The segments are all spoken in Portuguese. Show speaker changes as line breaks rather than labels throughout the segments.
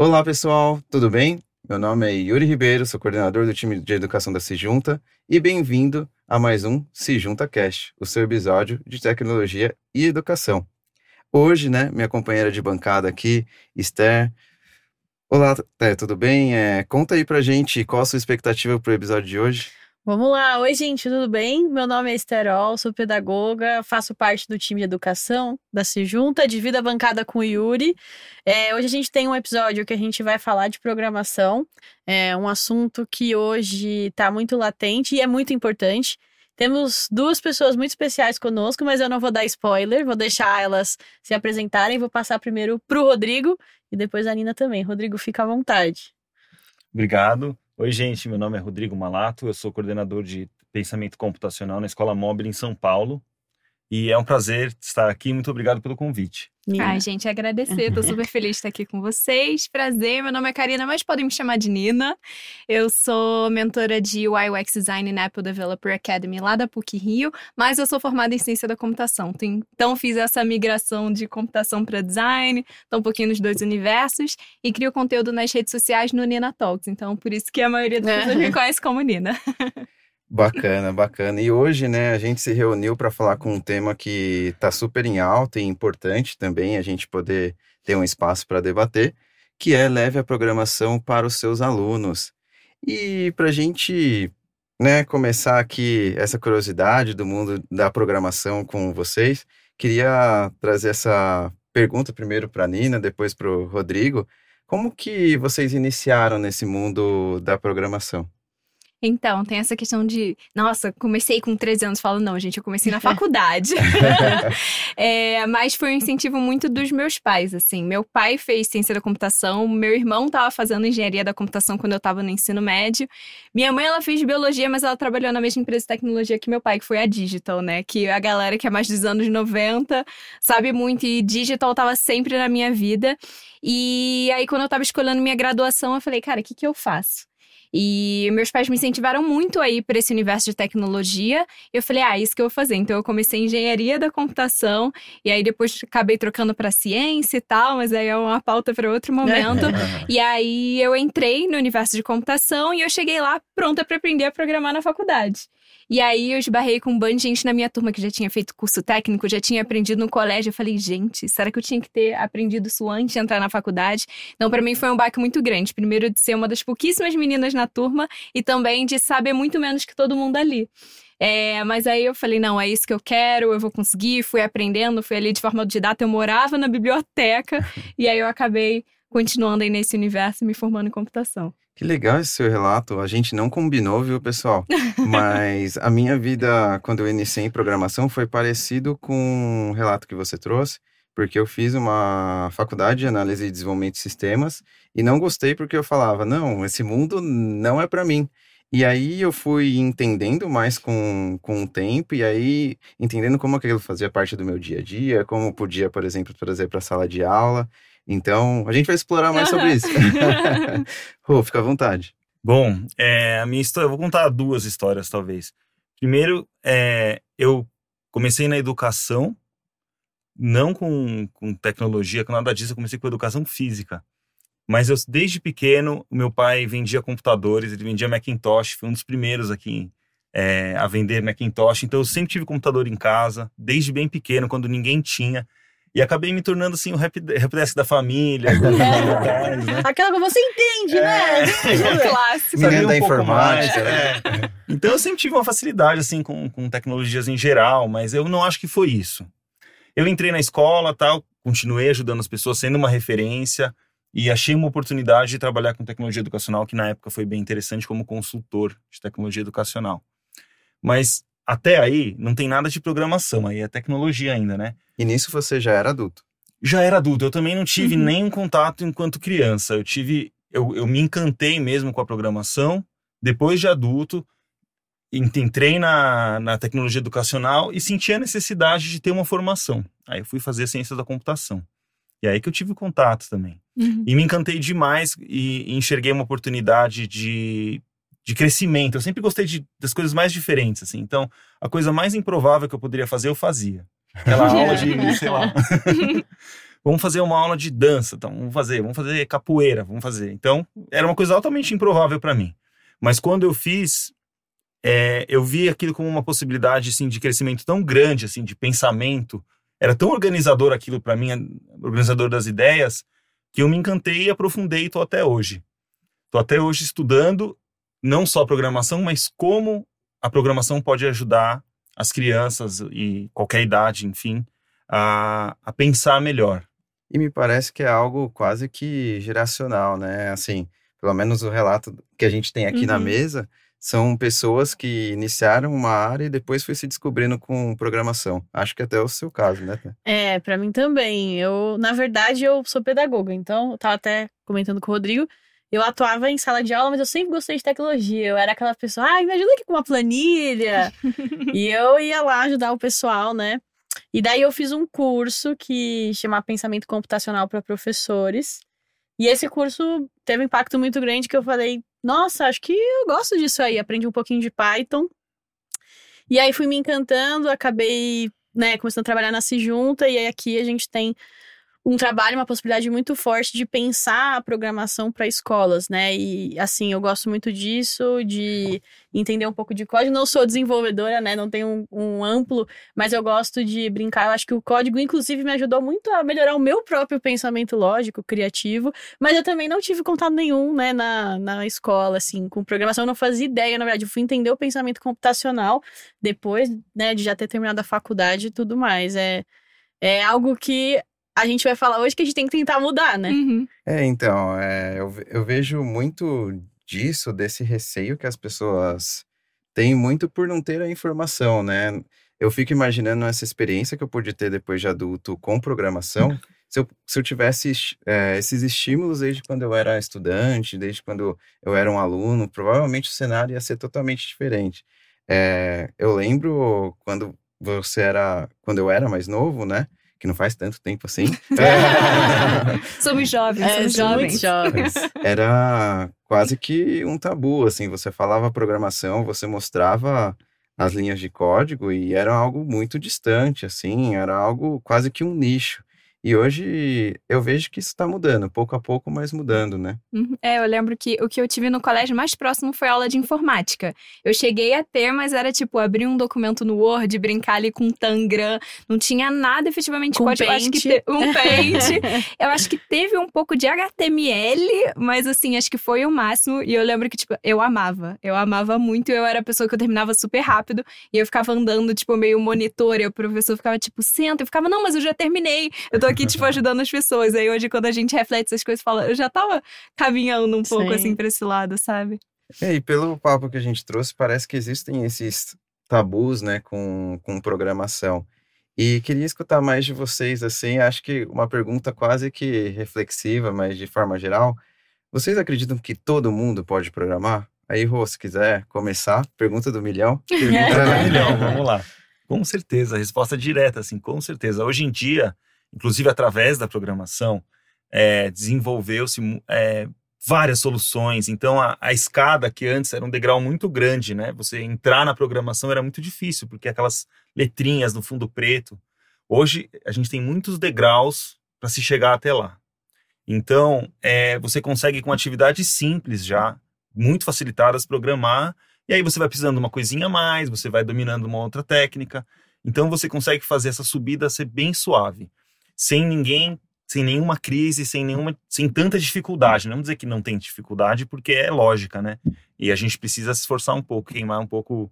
Olá, pessoal, tudo bem? Meu nome é Yuri Ribeiro, sou coordenador do time de educação da Sejunta e bem-vindo a mais um Sejunta Cast, o seu episódio de tecnologia e educação. Hoje, né, minha companheira de bancada aqui, Esther. Olá, tudo bem? É, conta aí pra gente qual a sua expectativa pro episódio de hoje.
Vamos lá. Oi, gente, tudo bem? Meu nome é Esterol, sou pedagoga, faço parte do time de educação da Sejunta, divido a bancada com o Yuri. É, hoje a gente tem um episódio que a gente vai falar de programação, é um assunto que hoje está muito latente e é muito importante. Temos duas pessoas muito especiais conosco, mas eu não vou dar spoiler, vou deixar elas se apresentarem. Vou passar primeiro para o Rodrigo e depois a Nina também. Rodrigo, fica à vontade.
Obrigado. Oi, gente, meu nome é Rodrigo Malato, eu sou coordenador de pensamento computacional na Escola Móvel em São Paulo. E é um prazer estar aqui. Muito obrigado pelo convite.
Ai, gente, agradecer. Tô super feliz de estar aqui com vocês. Prazer, meu nome é Karina, mas podem me chamar de Nina. Eu sou mentora de UI UX Design na Apple Developer Academy lá da PUC Rio, mas eu sou formada em ciência da computação. Então fiz essa migração de computação para design, tô um pouquinho nos dois universos e crio conteúdo nas redes sociais no Nina Talks. Então por isso que a maioria das pessoas me conhece como Nina.
Bacana, bacana. E hoje, né, a gente se reuniu para falar com um tema que está super em alta e importante também a gente poder ter um espaço para debater, que é leve a programação para os seus alunos. E para a gente, né, começar aqui essa curiosidade do mundo da programação com vocês, queria trazer essa pergunta primeiro para a Nina, depois para o Rodrigo. Como que vocês iniciaram nesse mundo da programação?
Então, tem essa questão de, nossa, comecei com 13 anos. Falo, não, gente, eu comecei na faculdade. é, mas foi um incentivo muito dos meus pais, assim. Meu pai fez ciência da computação, meu irmão estava fazendo engenharia da computação quando eu estava no ensino médio. Minha mãe, ela fez biologia, mas ela trabalhou na mesma empresa de tecnologia que meu pai, que foi a Digital, né? Que a galera que é mais dos anos 90 sabe muito, e Digital estava sempre na minha vida. E aí, quando eu estava escolhendo minha graduação, eu falei, cara, o que, que eu faço? E meus pais me incentivaram muito a ir para esse universo de tecnologia. Eu falei, ah, isso que eu vou fazer. Então eu comecei engenharia da computação e aí depois acabei trocando para ciência e tal, mas aí é uma pauta para outro momento. e aí eu entrei no universo de computação e eu cheguei lá pronta para aprender a programar na faculdade. E aí eu esbarrei com um bando de gente na minha turma que já tinha feito curso técnico, já tinha aprendido no colégio. Eu falei, gente, será que eu tinha que ter aprendido isso antes de entrar na faculdade? Então, para mim foi um baque muito grande. Primeiro, de ser uma das pouquíssimas meninas na turma e também de saber muito menos que todo mundo ali. É, mas aí eu falei, não, é isso que eu quero, eu vou conseguir. Fui aprendendo, fui ali de forma autodidata. Eu morava na biblioteca e aí eu acabei continuando aí nesse universo me formando em computação.
Que legal esse seu relato. A gente não combinou, viu, pessoal? Mas a minha vida, quando eu iniciei em programação, foi parecido com o relato que você trouxe, porque eu fiz uma faculdade de análise e desenvolvimento de sistemas e não gostei porque eu falava, não, esse mundo não é para mim. E aí eu fui entendendo mais com, com o tempo, e aí entendendo como aquilo fazia parte do meu dia a dia, como podia, por exemplo, trazer para a sala de aula. Então, a gente vai explorar mais sobre isso. Rô, fica à vontade.
Bom, é, a minha história, eu vou contar duas histórias, talvez. Primeiro, é, eu comecei na educação, não com, com tecnologia, com nada disso, eu comecei com educação física. Mas eu, desde pequeno, o meu pai vendia computadores, ele vendia Macintosh, foi um dos primeiros aqui é, a vender Macintosh. Então eu sempre tive computador em casa, desde bem pequeno, quando ninguém tinha. E acabei me tornando assim o rap, rap desk da família.
É. né? Aquela que você entende, né?
é. né?
É
clássico. Menino um da informática. Mais, é. Então eu sempre tive uma facilidade assim com, com tecnologias em geral, mas eu não acho que foi isso. Eu entrei na escola, tal, continuei ajudando as pessoas, sendo uma referência e achei uma oportunidade de trabalhar com tecnologia educacional que na época foi bem interessante como consultor de tecnologia educacional. Mas até aí não tem nada de programação, aí é tecnologia ainda, né?
E nisso você já era adulto?
Já era adulto. Eu também não tive uhum. nenhum contato enquanto criança. Eu tive. Eu, eu me encantei mesmo com a programação. Depois de adulto, entrei na, na tecnologia educacional e senti a necessidade de ter uma formação. Aí eu fui fazer ciências da computação. E aí que eu tive contato também. Uhum. E me encantei demais e, e enxerguei uma oportunidade de de crescimento. Eu sempre gostei de, das coisas mais diferentes, assim. Então, a coisa mais improvável que eu poderia fazer, eu fazia. Aquela aula de, sei lá. vamos fazer uma aula de dança, então vamos fazer, vamos fazer capoeira, vamos fazer. Então, era uma coisa altamente improvável para mim. Mas quando eu fiz, é, eu vi aquilo como uma possibilidade assim de crescimento tão grande assim de pensamento era tão organizador aquilo para mim organizador das ideias que eu me encantei e aprofundei e estou até hoje estou até hoje estudando não só programação mas como a programação pode ajudar as crianças e qualquer idade enfim a, a pensar melhor
e me parece que é algo quase que geracional né assim pelo menos o relato que a gente tem aqui uhum. na mesa são pessoas que iniciaram uma área e depois foi se descobrindo com programação. Acho que até é o seu caso, né?
É, para mim também. Eu, na verdade, eu sou pedagoga, então eu tava até comentando com o Rodrigo. Eu atuava em sala de aula, mas eu sempre gostei de tecnologia. Eu era aquela pessoa, ah, me ajuda aqui com uma planilha. e eu ia lá ajudar o pessoal, né? E daí eu fiz um curso que chama Pensamento Computacional para Professores. E esse curso teve um impacto muito grande que eu falei, nossa, acho que eu gosto disso aí. Aprendi um pouquinho de Python. E aí fui me encantando, acabei, né, começando a trabalhar na Junta e aí aqui a gente tem um trabalho, uma possibilidade muito forte de pensar a programação para escolas, né? E assim, eu gosto muito disso, de entender um pouco de código. Não sou desenvolvedora, né? Não tenho um, um, amplo, mas eu gosto de brincar. Eu acho que o código, inclusive, me ajudou muito a melhorar o meu próprio pensamento lógico, criativo. Mas eu também não tive contato nenhum, né, na, na escola, assim, com programação. Eu não fazia ideia, na verdade. Eu fui entender o pensamento computacional depois, né, de já ter terminado a faculdade e tudo mais. É, é algo que a gente vai falar hoje que a gente tem que tentar mudar, né?
Uhum. É, então, é, eu, eu vejo muito disso, desse receio que as pessoas têm muito por não ter a informação, né? Eu fico imaginando essa experiência que eu pude ter depois de adulto com programação. Se eu, se eu tivesse é, esses estímulos desde quando eu era estudante, desde quando eu era um aluno, provavelmente o cenário ia ser totalmente diferente. É, eu lembro quando você era, quando eu era mais novo, né? Que não faz tanto tempo assim.
somos jovens, é, somos jovens.
jovens.
Era quase que um tabu, assim, você falava programação, você mostrava as linhas de código e era algo muito distante, assim, era algo quase que um nicho. E hoje eu vejo que isso está mudando, pouco a pouco, mas mudando, né?
Uhum. É, eu lembro que o que eu tive no colégio mais próximo foi aula de informática. Eu cheguei a ter, mas era tipo abrir um documento no Word, brincar ali com Tangram, não tinha nada efetivamente
com
código.
Eu
acho que
te...
um paint. eu acho que teve um pouco de HTML, mas assim, acho que foi o máximo. E eu lembro que, tipo, eu amava. Eu amava muito. Eu era a pessoa que eu terminava super rápido e eu ficava andando, tipo, meio monitor. E o professor ficava, tipo, senta. Eu ficava, não, mas eu já terminei. Eu tô aqui, tipo, ajudando as pessoas. Aí hoje, quando a gente reflete essas coisas, fala, eu já tava caminhando um pouco, Sim. assim, pra esse lado, sabe?
É, e pelo papo que a gente trouxe, parece que existem esses tabus, né, com, com programação. E queria escutar mais de vocês, assim, acho que uma pergunta quase que reflexiva, mas de forma geral. Vocês acreditam que todo mundo pode programar? Aí, Rô, se quiser começar, pergunta do milhão.
Pergunta do milhão, vamos lá. Com certeza, a resposta é direta, assim, com certeza. Hoje em dia, inclusive através da programação, é, desenvolveu-se é, várias soluções. Então, a, a, escada, que antes era um degrau muito grande, né? Você entrar na programação era muito difícil, porque aquelas letrinhas no fundo preto. Hoje, a gente tem muitos degraus para se chegar até lá. Então, é, você consegue, com atividades simples já, muito facilitadas, programar. E aí você vai precisando de uma coisinha a mais, você vai dominando uma outra técnica. Então, você consegue fazer essa subida ser bem suave sem ninguém, sem nenhuma crise, sem nenhuma, sem tanta dificuldade. Não vamos dizer que não tem dificuldade, porque é lógica, né? E a gente precisa se esforçar um pouco, queimar um pouco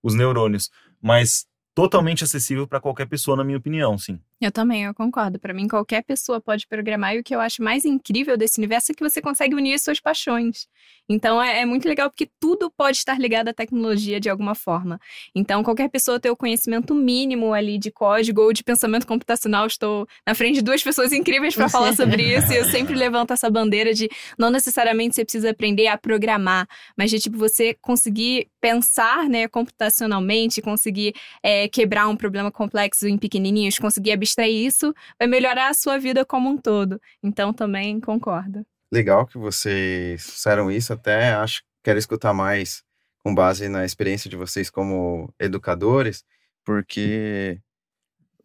os neurônios. Mas totalmente acessível para qualquer pessoa, na minha opinião, sim.
Eu também, eu concordo. Para mim, qualquer pessoa pode programar. E o que eu acho mais incrível desse universo é que você consegue unir as suas paixões. Então, é, é muito legal porque tudo pode estar ligado à tecnologia de alguma forma. Então, qualquer pessoa ter o conhecimento mínimo ali de código ou de pensamento computacional. Estou na frente de duas pessoas incríveis para falar sobre isso. E eu sempre levanto essa bandeira de não necessariamente você precisa aprender a programar, mas de tipo você conseguir pensar né, computacionalmente, conseguir é, quebrar um problema complexo em pequenininhos, conseguir abstrair abstrair isso, vai melhorar a sua vida como um todo. Então também concordo.
Legal que vocês fizeram isso, até acho que quero escutar mais com base na experiência de vocês como educadores, porque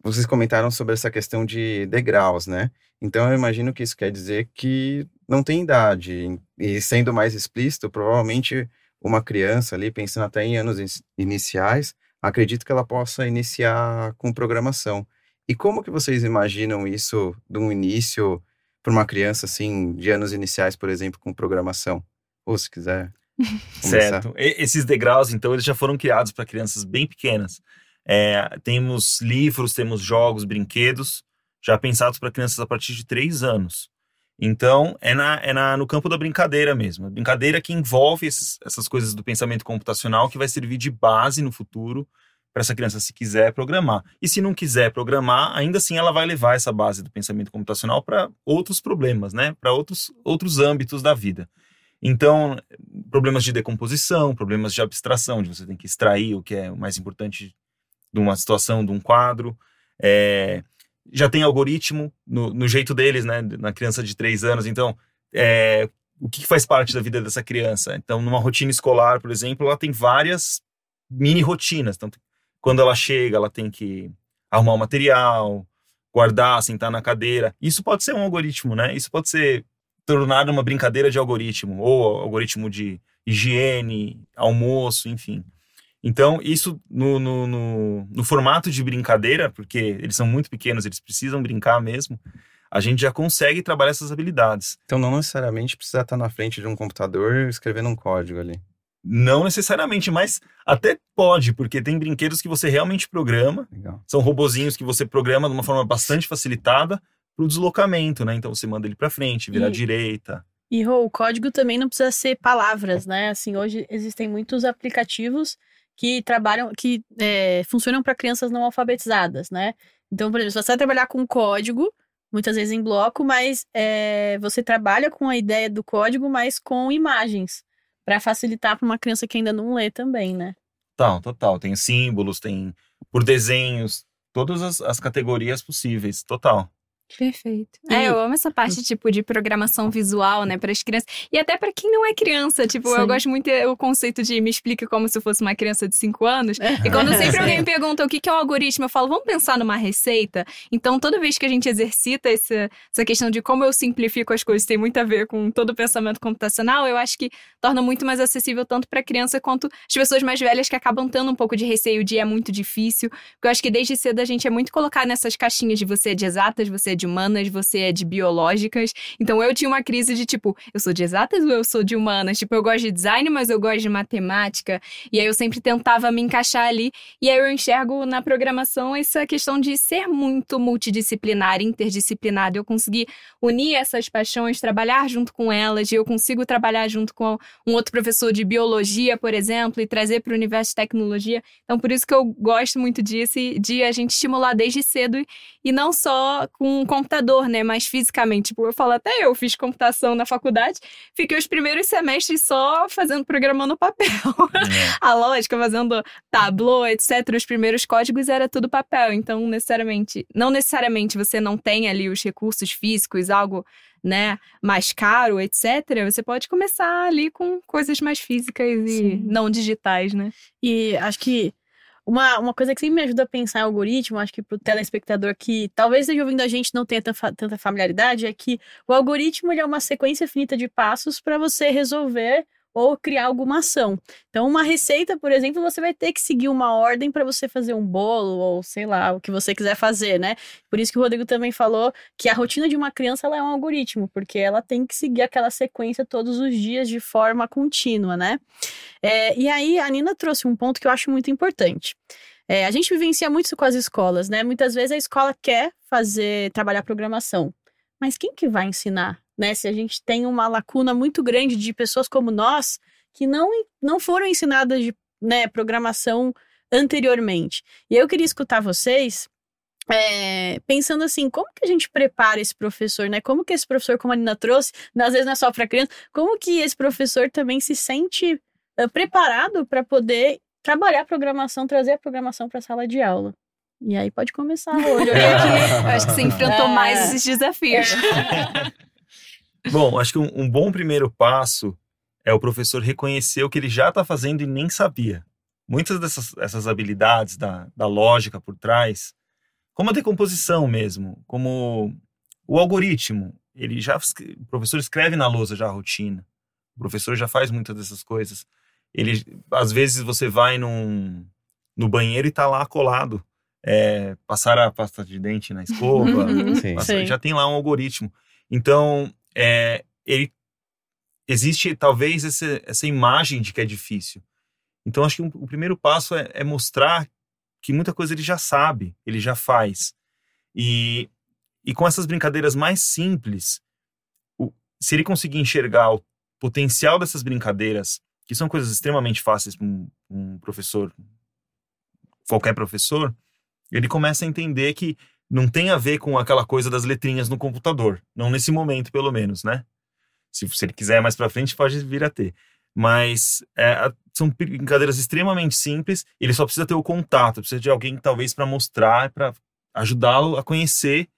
vocês comentaram sobre essa questão de degraus, né? Então eu imagino que isso quer dizer que não tem idade. E sendo mais explícito, provavelmente uma criança ali, pensando até em anos iniciais, acredito que ela possa iniciar com programação. E como que vocês imaginam isso de um início para uma criança assim, de anos iniciais, por exemplo, com programação? Ou se quiser.
certo. Esses degraus, então, eles já foram criados para crianças bem pequenas. É, temos livros, temos jogos, brinquedos, já pensados para crianças a partir de três anos. Então, é, na, é na, no campo da brincadeira mesmo. A brincadeira que envolve esses, essas coisas do pensamento computacional que vai servir de base no futuro para essa criança, se quiser programar. E se não quiser programar, ainda assim ela vai levar essa base do pensamento computacional para outros problemas, né? para outros, outros âmbitos da vida. Então, problemas de decomposição, problemas de abstração, de você tem que extrair o que é o mais importante de uma situação, de um quadro. É, já tem algoritmo no, no, jeito deles, né? Na criança de três anos. Então, é, o que faz parte da vida dessa criança? Então, numa rotina escolar, por exemplo, ela tem várias mini rotinas. Então, quando ela chega, ela tem que arrumar o material, guardar, sentar na cadeira. Isso pode ser um algoritmo, né? Isso pode ser tornado uma brincadeira de algoritmo, ou algoritmo de higiene, almoço, enfim. Então, isso no, no, no, no, formato de brincadeira, porque eles são muito pequenos, eles precisam brincar mesmo, a gente já consegue trabalhar essas habilidades.
Então, não necessariamente precisa estar na frente de um computador escrevendo um código ali.
Não necessariamente, mas até pode, porque tem brinquedos que você realmente programa. Legal. São robozinhos que você programa de uma forma bastante facilitada para o deslocamento, né? Então você manda ele para frente, virar e, direita.
E o código também não precisa ser palavras, né? Assim, hoje existem muitos aplicativos que trabalham, que é, funcionam para crianças não alfabetizadas, né? Então, por exemplo, você vai trabalhar com código, muitas vezes em bloco, mas é, você trabalha com a ideia do código, mas com imagens, para facilitar para uma criança que ainda não lê também, né?
Total, total. Tem símbolos, tem por desenhos, todas as, as categorias possíveis, total.
Perfeito. É, eu amo essa parte, tipo, de programação visual, né, para as crianças. E até para quem não é criança. Tipo, Sim. eu gosto muito o conceito de me explique como se fosse uma criança de 5 anos. E quando sempre alguém me pergunta o que é um algoritmo, eu falo, vamos pensar numa receita. Então, toda vez que a gente exercita essa, essa questão de como eu simplifico as coisas, tem muito a ver com todo o pensamento computacional, eu acho que torna muito mais acessível tanto para criança quanto as pessoas mais velhas que acabam tendo um pouco de receio de é muito difícil. Porque eu acho que desde cedo a gente é muito colocado nessas caixinhas de você é de exatas, você é de humanas, você é de biológicas. Então eu tinha uma crise de tipo, eu sou de exatas ou eu sou de humanas? Tipo, eu gosto de design, mas eu gosto de matemática. E aí eu sempre tentava me encaixar ali. E aí eu enxergo na programação essa questão de ser muito multidisciplinar, interdisciplinar. Eu conseguir unir essas paixões, trabalhar junto com elas. E eu consigo trabalhar junto com um outro professor de biologia, por exemplo, e trazer para o universo de tecnologia. Então, por isso que eu gosto muito disso, de a gente estimular desde cedo e não só com um computador, né? Mas fisicamente. Tipo, eu falo, até eu fiz computação na faculdade, fiquei os primeiros semestres só fazendo programa no papel. É. a lógica, fazendo tableau, etc. Os primeiros códigos era tudo papel. Então, necessariamente, não necessariamente você não tem ali os recursos físicos, algo né, mais caro, etc., você pode começar ali com coisas mais físicas e Sim. não digitais, né?
E acho que uma, uma coisa que sempre me ajuda a pensar em algoritmo, acho que para o telespectador que talvez esteja ouvindo a gente não tenha tanta familiaridade, é que o algoritmo é uma sequência finita de passos para você resolver ou criar alguma ação. Então, uma receita, por exemplo, você vai ter que seguir uma ordem para você fazer um bolo ou sei lá, o que você quiser fazer, né? Por isso que o Rodrigo também falou que a rotina de uma criança ela é um algoritmo, porque ela tem que seguir aquela sequência todos os dias de forma contínua, né? É, e aí, a Nina trouxe um ponto que eu acho muito importante. É, a gente vivencia muito isso com as escolas, né? Muitas vezes a escola quer fazer, trabalhar programação, mas quem que vai ensinar? Né? Se a gente tem uma lacuna muito grande de pessoas como nós que não, não foram ensinadas de né, programação anteriormente. E eu queria escutar vocês é, pensando assim, como que a gente prepara esse professor, né? Como que esse professor, como a Nina trouxe, às vezes não é só para criança, como que esse professor também se sente uh, preparado para poder trabalhar a programação, trazer a programação para a sala de aula? E aí pode começar hoje.
Eu acho que você enfrentou é. mais esses desafios.
Bom, acho que um, um, bom primeiro passo é o professor reconhecer o que ele já está fazendo e nem sabia. Muitas dessas essas habilidades da, da lógica por trás, como a decomposição mesmo, como o algoritmo. Ele já, o professor escreve na lousa já a rotina. O professor já faz muitas dessas coisas. Ele, às vezes você vai num, no banheiro e tá lá colado. É, passar a pasta de dente na escova,
Sim.
passa-
Sim.
já tem lá um algoritmo. Então, é, ele existe talvez essa, essa imagem de que é difícil. Então, acho que um- o primeiro passo é, é mostrar que muita coisa ele já sabe, ele já faz. E, e com essas brincadeiras mais simples, o- se ele conseguir enxergar o potencial dessas brincadeiras, que são coisas extremamente fáceis para um, um professor, qualquer professor, ele começa a entender que não tem a ver com aquela coisa das letrinhas no computador. Não nesse momento, pelo menos, né? Se, se ele quiser mais para frente, pode vir a ter. Mas é, são brincadeiras extremamente simples. Ele só precisa ter o contato, precisa de alguém, talvez, para mostrar, para ajudá-lo a conhecer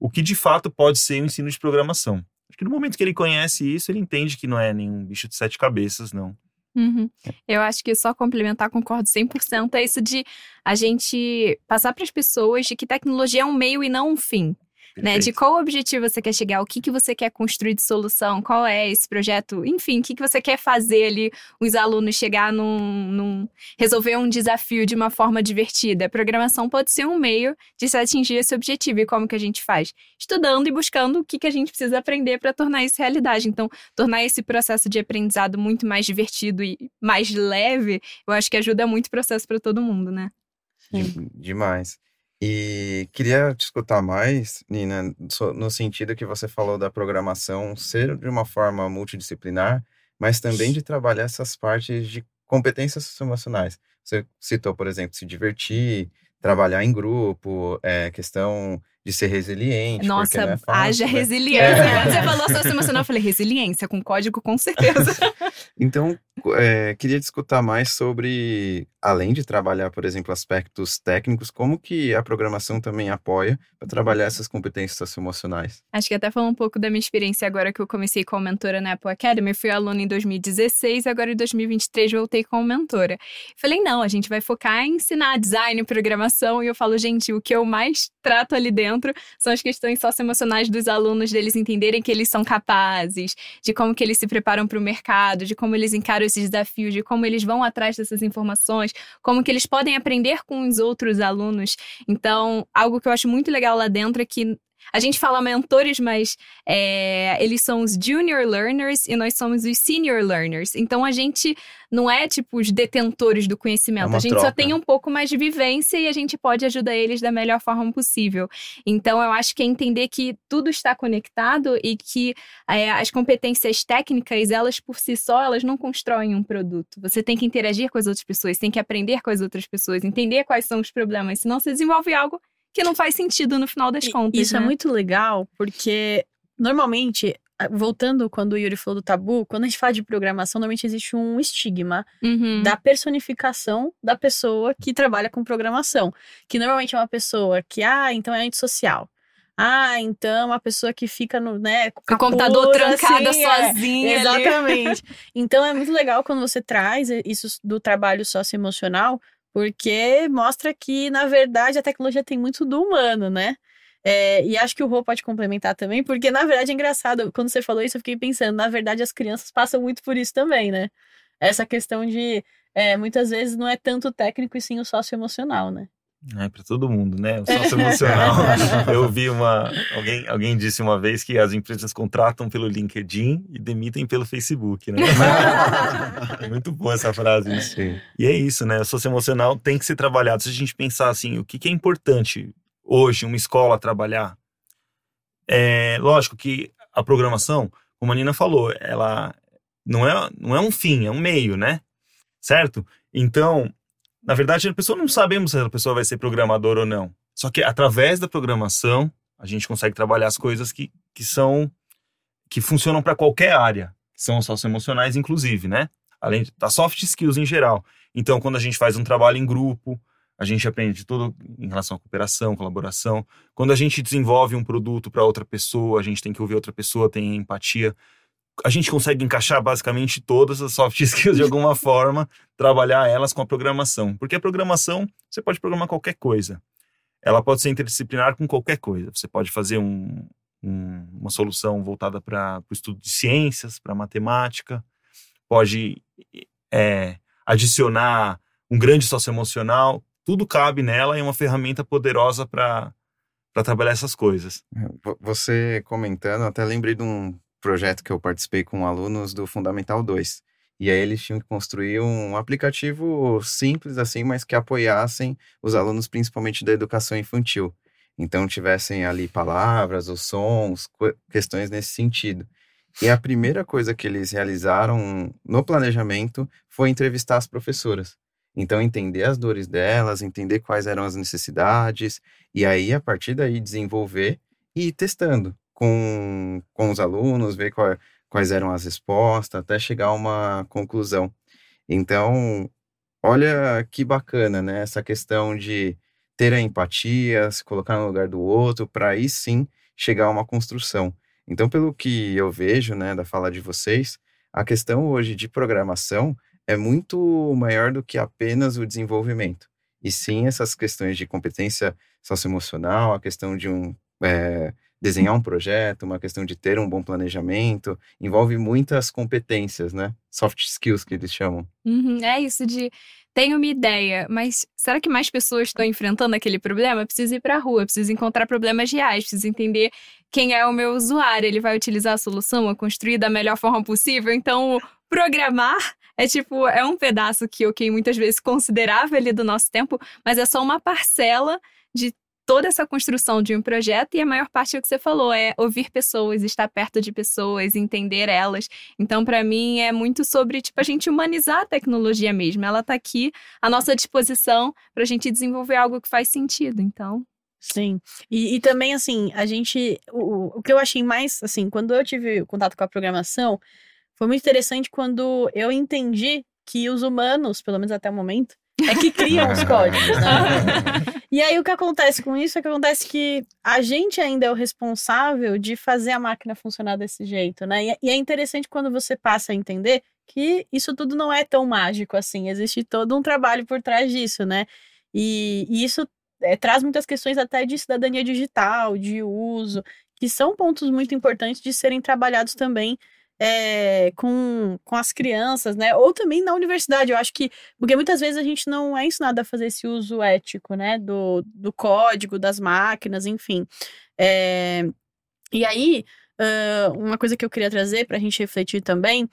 o que de fato pode ser o ensino de programação. Acho que no momento que ele conhece isso, ele entende que não é nenhum bicho de sete cabeças, não.
Uhum. Eu acho que só complementar, concordo 100%, é isso de a gente passar para as pessoas de que tecnologia é um meio e não um fim. Né, de qual objetivo você quer chegar, o que, que você quer construir de solução, qual é esse projeto, enfim, o que, que você quer fazer ali, os alunos chegar num, num- resolver um desafio de uma forma divertida. A programação pode ser um meio de se atingir esse objetivo. E como que a gente faz? Estudando e buscando o que, que a gente precisa aprender para tornar isso realidade. Então, tornar esse processo de aprendizado muito mais divertido e mais leve, eu acho que ajuda muito o processo para todo mundo, né?
De- demais. E queria te escutar mais, Nina, no sentido que você falou da programação ser de uma forma multidisciplinar, mas também de trabalhar essas partes de competências socioemocionais. Você citou, por exemplo, se divertir, trabalhar em grupo, é, questão de ser resiliente,
Nossa,
é fácil,
haja
né?
resiliência.
É.
Quando você falou socioemocional, eu falei, resiliência, com código, com certeza.
Então, é, queria te escutar mais sobre, além de trabalhar, por exemplo, aspectos técnicos, como que a programação também apoia para trabalhar essas competências socioemocionais.
Acho que até falar um pouco da minha experiência agora que eu comecei como mentora na Apple Academy. Fui aluna em 2016, agora em 2023 voltei como mentora. Falei, não, a gente vai focar em ensinar design, programação. E eu falo, gente, o que eu mais trato ali dentro são as questões socioemocionais dos alunos, deles entenderem que eles são capazes, de como que eles se preparam para o mercado, de como eles encaram esses desafios, de como eles vão atrás dessas informações, como que eles podem aprender com os outros alunos. Então, algo que eu acho muito legal lá dentro é que a gente fala mentores, mas é, eles são os junior learners e nós somos os senior learners. Então a gente não é tipo os detentores do conhecimento.
É
a gente só
troca.
tem um pouco mais de vivência e a gente pode ajudar eles da melhor forma possível. Então eu acho que é entender que tudo está conectado e que é, as competências técnicas, elas por si só, elas não constroem um produto. Você tem que interagir com as outras pessoas, tem que aprender com as outras pessoas, entender quais são os problemas, senão você desenvolve algo que não faz sentido no final das contas.
Isso
né?
é muito legal, porque normalmente, a- voltando quando o Yuri falou do tabu, quando a gente fala de programação, normalmente existe um estigma
Uhum.
da personificação da pessoa que trabalha com programação. Que normalmente é uma pessoa que, ah, então é antissocial. Ah, então é uma pessoa que fica no, né, com
o computador
capuz,
trancado
assim, é.
sozinha. ali.
Exatamente. então é muito legal quando você traz isso do trabalho socioemocional, porque mostra que, na verdade, a tecnologia tem muito do humano, né? É, e acho que o Rô pode complementar também, porque na verdade é engraçado. Quando você falou isso, eu fiquei pensando, na verdade, as crianças passam muito por isso também, né? Essa questão de é, muitas vezes não é tanto o técnico e sim o socioemocional, né?
É para todo mundo, né? O sócio emocional. Eu vi uma. Alguém, alguém disse uma vez que as empresas contratam pelo LinkedIn e demitem pelo Facebook, né? É muito boa essa frase. né?
Sim.
E é isso, né? O socioemocional tem que ser trabalhado. Se a gente pensar assim, o que, que é importante hoje uma escola trabalhar? É lógico que a programação, como a Nina falou, ela não é, não é um fim, é um meio, né? Certo? Então, na verdade, a pessoa não sabemos se a pessoa vai ser programador ou não. Só que através da programação, a gente consegue trabalhar as coisas que, que são que funcionam para qualquer área, que são socioemocionais, inclusive, né? Além das soft skills em geral. Então, quando a gente faz um trabalho em grupo, a gente aprende tudo em relação à cooperação, colaboração. Quando a gente desenvolve um produto para outra pessoa, a gente tem que ouvir outra pessoa, tem empatia. A gente consegue encaixar basicamente todas as soft skills de alguma forma, trabalhar elas com a programação. Porque a programação, você pode programar qualquer coisa. ela pode ser interdisciplinar com qualquer coisa. Você pode fazer um, um, uma solução voltada para o estudo de ciências, para matemática, pode é, adicionar um grande socioemocional, tudo cabe nela e é uma ferramenta poderosa para trabalhar essas coisas.
É, você comentando, até lembrei de um projeto que eu participei com alunos do Fundamental 2. E aí eles tinham que construir um aplicativo simples assim, mas que apoiassem os alunos principalmente da educação infantil. Então tivessem ali palavras, os sons, questões nesse sentido. E a primeira coisa que eles realizaram no planejamento foi entrevistar as professoras. Então, entender as dores delas, entender quais eram as necessidades, e aí, a partir daí, desenvolver e ir testando com, com os alunos, ver qual, quais eram as respostas, até chegar a uma conclusão. Então, olha que bacana, né? Essa questão de ter a empatia, se colocar no lugar do outro, para aí sim chegar a uma construção. Então, pelo que eu vejo, né, da fala de vocês, a questão hoje de programação é muito maior do que apenas o desenvolvimento. E sim essas questões de competência socioemocional, a questão de um é, desenhar um projeto, uma questão de ter um bom planejamento, envolve muitas competências, né? Soft skills que eles chamam.
Uhum, é isso de tenho uma ideia, mas será que mais pessoas estão enfrentando aquele problema? Preciso ir para a rua, preciso encontrar problemas reais, preciso entender quem é o meu usuário, ele vai utilizar a solução a construir da melhor forma possível. Então, programar é tipo, é um pedaço que eu que muitas vezes considerável ali do nosso tempo, mas é só uma parcela de toda essa construção de um projeto e a maior parte é o que você falou, é ouvir pessoas, estar perto de pessoas, entender elas. Então, para mim, é muito sobre, tipo, a gente humanizar a tecnologia mesmo. Ela está aqui à nossa disposição para a gente desenvolver algo que faz sentido. Então,
Sim. E, e, também, assim, a gente. O, o que eu achei mais, assim, quando eu tive contato com a programação, foi muito interessante quando eu entendi que os humanos, pelo menos até o momento, é que criam os códigos, né? E aí o que acontece com isso é que acontece que a gente ainda é o responsável de fazer a máquina funcionar desse jeito, né? E é interessante quando você passa a entender que isso tudo não é tão mágico assim, existe todo um trabalho por trás disso, né? E, e isso é, traz muitas questões até de cidadania digital, de uso, que são pontos muito importantes de serem trabalhados também é, com, com as crianças, né? Ou também na universidade, eu acho que. Porque muitas vezes a gente não é ensinado a fazer esse uso ético, né? Do, do código, das máquinas, enfim. É, e aí, uh, uma coisa que eu queria trazer para a gente refletir também uh,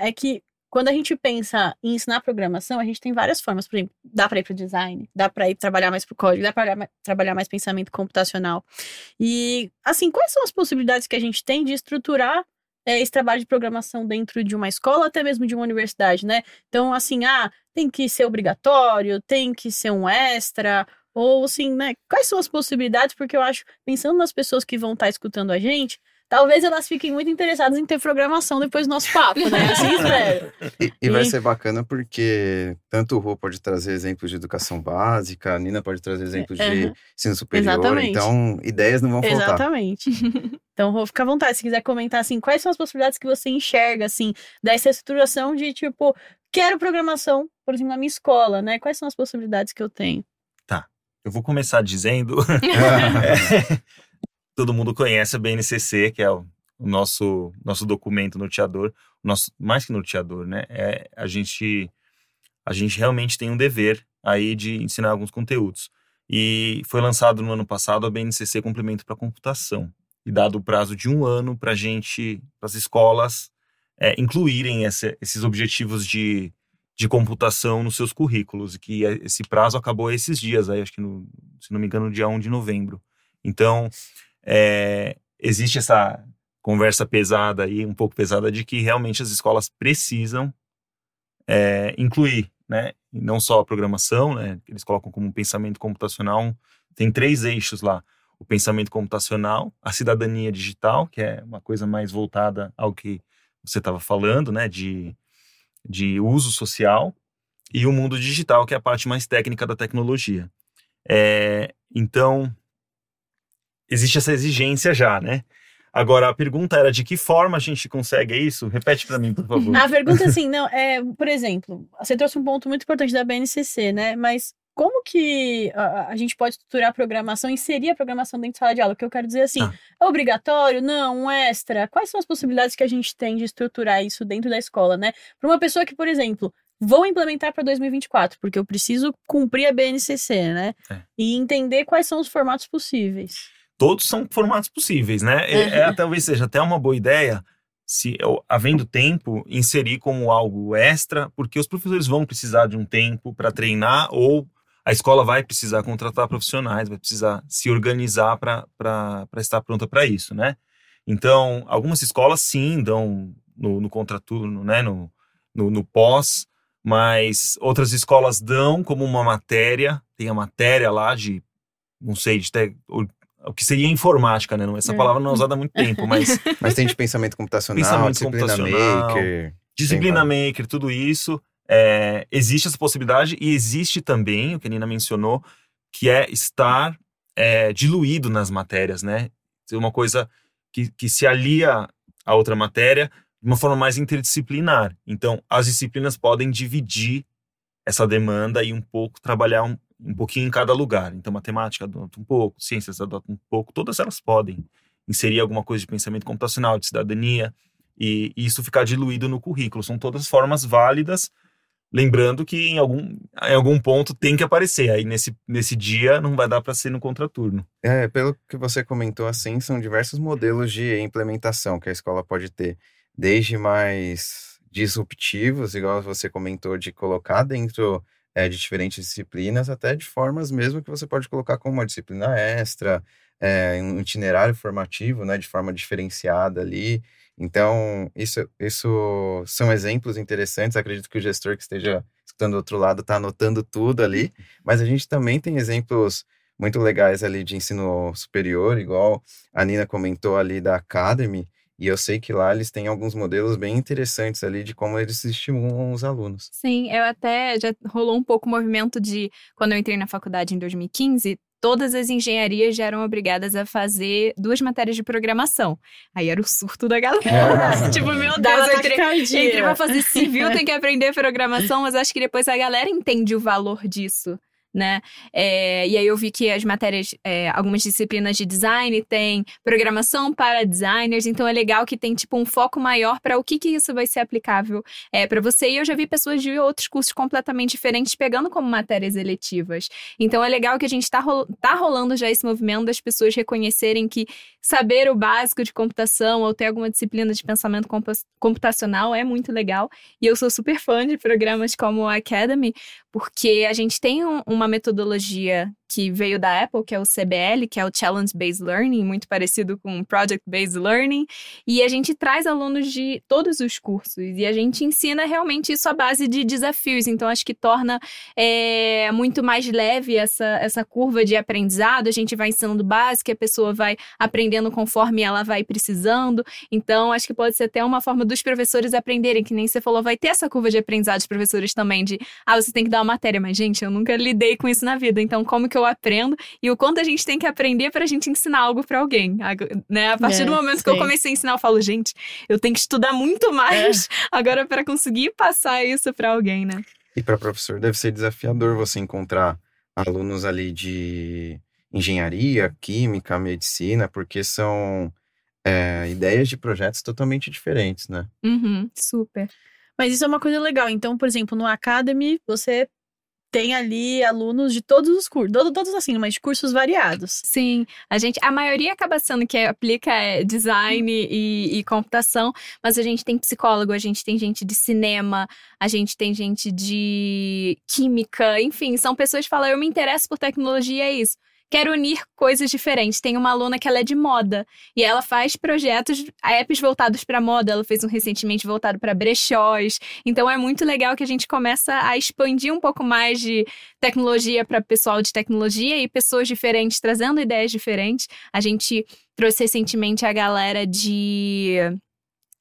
é que quando a gente pensa em ensinar programação, a gente tem várias formas. Por exemplo, dá para ir para design, dá para ir trabalhar mais para o código, dá para trabalhar mais pensamento computacional. E, assim, quais são as possibilidades que a gente tem de estruturar é, esse trabalho de programação dentro de uma escola, até mesmo de uma universidade, né? Então, assim, ah, tem que ser obrigatório, tem que ser um extra, ou assim, né? Quais são as possibilidades? Porque eu acho, pensando nas pessoas que vão estar tá escutando a gente, talvez elas fiquem muito interessadas em ter programação depois do nosso papo, né? Assim espero.
E, e, vai ser bacana porque tanto o Rô pode trazer exemplos de educação básica, a Nina pode trazer exemplos é, de ensino superior, Exatamente. então ideias não vão faltar.
Exatamente. Então, Rô, fica à vontade, se quiser comentar, assim, quais são as possibilidades que você enxerga, assim, dessa estruturação de, tipo, quero programação, por exemplo, na minha escola, né? Quais são as possibilidades que eu tenho?
Tá, eu vou começar dizendo... todo mundo conhece a BNCC, que é o, nosso, nosso documento norteador, nosso, mais que norteador, né? É, a, gente, a gente realmente tem um dever aí de ensinar alguns conteúdos. E foi lançado no ano passado a BNCC Complemento para Computação. E dado o prazo de um ano para a gente, para as escolas, é, incluírem esse, esses objetivos de, de computação nos seus currículos. E que esse prazo acabou esses dias, aí, acho que, no, se não me engano, no dia 1 de novembro. Então, é, existe essa conversa pesada aí, um pouco pesada, de que realmente as escolas precisam é, incluir, né? E não só a programação, né? Eles colocam como pensamento computacional, tem três eixos lá. O pensamento computacional, a cidadania digital, que é uma coisa mais voltada ao que você estava falando, né? De, de uso social, e o mundo digital, que é a parte mais técnica da tecnologia. É, então, existe essa exigência já, né? Agora, a pergunta era de que forma a gente consegue isso? Repete para mim, por favor.
A pergunta, assim, não, é, por exemplo, você trouxe um ponto muito importante da BNCC, né? Mas como que a, a, gente pode estruturar a programação, inserir a programação dentro de sala de aula? O que eu quero dizer assim, ah. é obrigatório? Não, um extra? Quais são as possibilidades que a gente tem de estruturar isso dentro da escola, né? Para uma pessoa que, por exemplo, vou implementar para 2024, porque eu preciso cumprir a BNCC, né? É. E entender quais são os formatos possíveis.
Todos são formatos possíveis, né? É, é, talvez seja até uma boa ideia se havendo tempo, inserir como algo extra, porque os professores vão precisar de um tempo para treinar ou a escola vai precisar contratar profissionais, vai precisar se organizar para estar pronta para isso, né? Então, algumas escolas sim dão no, no contraturno, né? No, no, no pós, mas outras escolas dão como uma matéria, tem a matéria lá de, não sei, de o que seria informática, né? Essa é. palavra não é usada há muito tempo, mas...
mas tem de pensamento computacional, pensamento disciplina computacional, maker...
Disciplina maker, tudo isso. É, existe essa possibilidade e existe também, o que a Nina mencionou, que é estar é, diluído nas matérias, né? Ser uma coisa que, que se alia a outra matéria de uma forma mais interdisciplinar. Então, as disciplinas podem dividir essa demanda e um pouco trabalhar um, um pouquinho em cada lugar. Então, matemática adota um pouco, ciências adota um pouco, todas elas podem inserir alguma coisa de pensamento computacional, de cidadania, e, e isso ficar diluído no currículo. São todas formas válidas Lembrando que em algum, em algum ponto tem que aparecer. Aí nesse, nesse dia não vai dar para ser no contraturno.
É, pelo que você comentou assim, são diversos modelos de implementação que a escola pode ter. Desde mais disruptivos, igual você comentou, de colocar dentro é, de diferentes disciplinas, até de formas mesmo que você pode colocar como uma disciplina extra, é, um itinerário formativo, né, de forma diferenciada ali. Então, isso, isso são exemplos interessantes. Acredito que o gestor que esteja escutando do outro lado está anotando tudo ali, mas a gente também tem exemplos muito legais ali de ensino superior, igual a Nina comentou ali da Academy, e eu sei que lá eles têm alguns modelos bem interessantes ali de como eles estimulam os alunos.
Sim, eu até já rolou um pouco o movimento de quando eu entrei na faculdade em 2015, todas as engenharias já eram obrigadas a fazer duas matérias de programação. Aí era o surto da galera. É. tipo, meu Deus, eu entrei, entrei pra fazer civil, tem que aprender programação, mas acho que depois a galera entende o valor disso né? É, e aí eu vi que as matérias, é, algumas disciplinas de design tem programação para designers, então é legal que tem tipo um foco maior para o que, que isso vai ser aplicável é, para você. E eu já vi pessoas de outros cursos completamente diferentes pegando como matérias eletivas. Então é legal que a gente está rol tá rolando já esse movimento das pessoas reconhecerem que saber o básico de computação ou ter alguma disciplina de pensamento computacional é muito legal. E eu sou super fã de programas como a Academy, porque a gente tem um, uma metodologia que veio da Apple, que é o CBL, que é o Challenge Based Learning, muito parecido com Project Based Learning, e a gente traz alunos de todos os cursos e a gente ensina realmente isso à base de desafios. Então, acho que torna é, muito mais leve essa, essa curva de aprendizado. A gente vai ensinando básico, a pessoa vai aprendendo conforme ela vai precisando. Então, acho que pode ser até uma forma dos professores aprenderem, que nem você falou, vai ter essa curva de aprendizado dos professores também, de ah, você tem que dar uma matéria, mas gente, eu nunca lidei com isso na vida, então como que eu aprendo e o quanto a gente tem que aprender para a gente ensinar algo para alguém, né? A partir é, do momento sim. que eu comecei a ensinar, eu falo, gente, eu tenho que estudar muito mais é. agora para conseguir passar isso para alguém, né?
E para professor deve ser desafiador você encontrar alunos ali de engenharia, química, medicina, porque são é, ideias de projetos totalmente diferentes, né?
Uhum, super.
Mas isso é uma coisa legal. Então, por exemplo, no Academy, você tem ali alunos de todos os cursos, todos, assim, mas de cursos variados.
Sim, a gente, a maioria acaba sendo que aplica é, design e, e, computação, mas a gente tem psicólogo, a gente tem gente de cinema, a gente tem gente de química, enfim, são pessoas que falam, eu me interesso por tecnologia, é isso quero unir coisas diferentes. Tem uma aluna que ela é de moda e ela faz projetos, apps voltados para moda. Ela fez um recentemente voltado para brechós. Então é muito legal que a gente começa a expandir um pouco mais de tecnologia para pessoal de tecnologia e pessoas diferentes trazendo ideias diferentes. A gente trouxe recentemente a galera de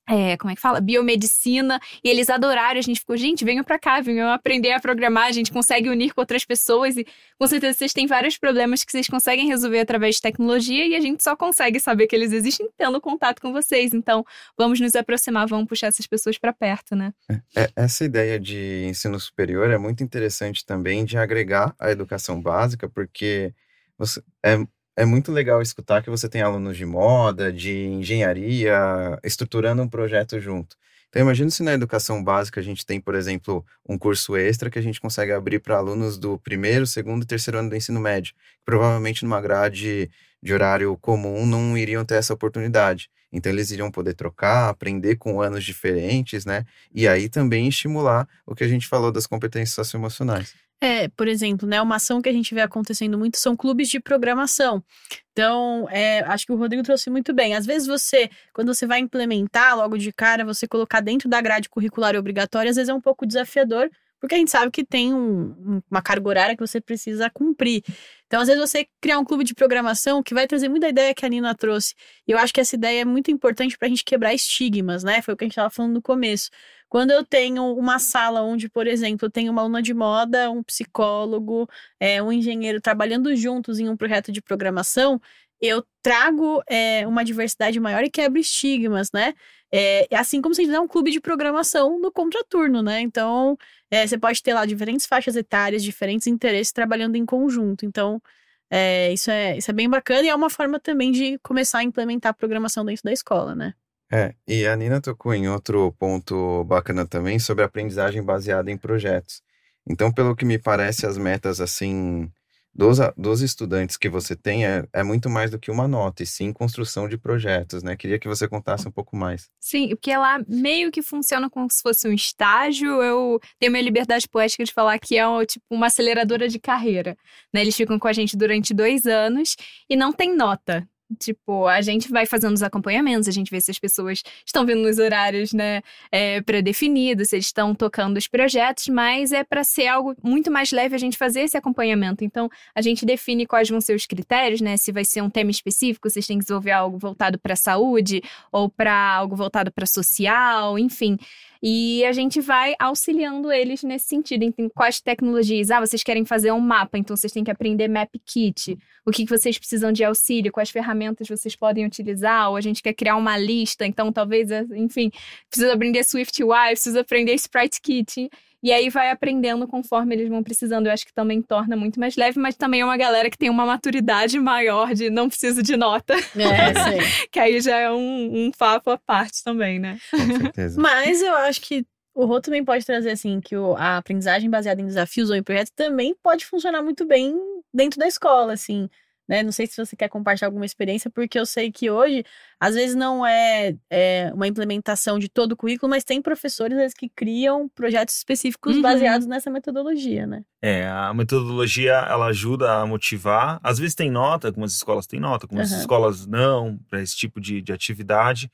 é, como é que fala? Biomedicina, e eles adoraram. A gente ficou, gente, venham pra cá, venham aprender a programar. A gente consegue unir com outras pessoas e com certeza vocês têm vários problemas que vocês conseguem resolver através de tecnologia e a gente só consegue saber que eles existem tendo contato com vocês. Então, vamos nos aproximar, vamos puxar essas pessoas para perto, né?
É, essa ideia de ensino superior é muito interessante também de agregar a educação básica, porque você, é, é muito legal escutar que você tem alunos de moda, de engenharia, estruturando um projeto junto. Então, imagina se na educação básica a gente tem, por exemplo, um curso extra que a gente consegue abrir para alunos do primeiro, segundo e terceiro ano do ensino médio, que provavelmente numa grade de horário comum não iriam ter essa oportunidade. Então, eles iriam poder trocar, aprender com anos diferentes, né? E aí também estimular o que a gente falou das competências socioemocionais.
É, por exemplo, né, uma ação que a gente vê acontecendo muito são clubes de programação. Então, é, acho que o Rodrigo trouxe muito bem. Às vezes você, quando você vai implementar logo de cara, você colocar dentro da grade curricular obrigatória, às vezes é um pouco desafiador, porque a gente sabe que tem um, uma carga horária que você precisa cumprir. Então, às vezes, você criar um clube de programação que vai trazer muita ideia que a Nina trouxe. E eu acho que essa ideia é muito importante para a gente quebrar estigmas, né? Foi o que a gente estava falando no começo. Quando eu tenho uma sala onde, por exemplo, eu tenho uma aluna de moda, um psicólogo, é, um engenheiro trabalhando juntos em um projeto de programação, eu trago é, uma diversidade maior e quebro estigmas, né? É, assim como se der um clube de programação no contraturno, né? Então, é, você pode ter lá diferentes faixas etárias, diferentes interesses trabalhando em conjunto. Então, é, isso, é, isso é bem bacana e é uma forma também de começar a implementar a programação dentro da escola, né?
É, e a Nina tocou em outro ponto bacana também sobre aprendizagem baseada em projetos. Então, pelo que me parece, as metas, assim, dos, dos estudantes que você tem é, é muito mais do que uma nota, e sim construção de projetos, né? Queria que você contasse um pouco mais.
Sim, porque lá meio que funciona como se fosse um estágio. Eu tenho minha liberdade poética de falar que é tipo uma aceleradora de carreira. Né? Eles ficam com a gente durante dois anos e não tem nota. Tipo, a gente vai fazendo os acompanhamentos, a gente vê se as pessoas estão vindo nos horários, né, é, pré-definidos, se eles estão tocando os projetos, mas é para ser algo muito mais leve a gente fazer esse acompanhamento. Então, a gente define quais vão ser os critérios, né, se vai ser um tema específico, vocês têm que desenvolver algo voltado para saúde ou para algo voltado para social, enfim. E a gente vai auxiliando eles nesse sentido. Então, quais tecnologias? Ah, vocês querem fazer um mapa, então vocês têm que aprender Map Kit. O que, vocês precisam de auxílio? Quais ferramentas vocês podem utilizar? Ou a gente quer criar uma lista, então talvez, enfim, precisa aprender SwiftUI, precisa aprender Sprite Kit. E aí vai aprendendo conforme eles vão precisando. Eu acho que também torna muito mais leve, mas também é uma galera que tem uma maturidade maior de não preciso de nota. É,
sim.
que aí já é um, um papo à parte também, né?
Com certeza.
mas eu acho que o Rô também pode trazer assim que o, a aprendizagem baseada em desafios ou em projetos também pode funcionar muito bem dentro da escola, assim. Né? Não sei se você quer compartilhar alguma experiência, porque eu sei que hoje, às vezes, não é, é uma implementação de todo o currículo, mas tem professores vezes, que criam projetos específicos uhum. baseados nessa metodologia, né?
É, a metodologia ela ajuda a motivar. Às vezes tem nota, algumas escolas têm nota, algumas uhum. escolas não, para esse tipo de, de atividade.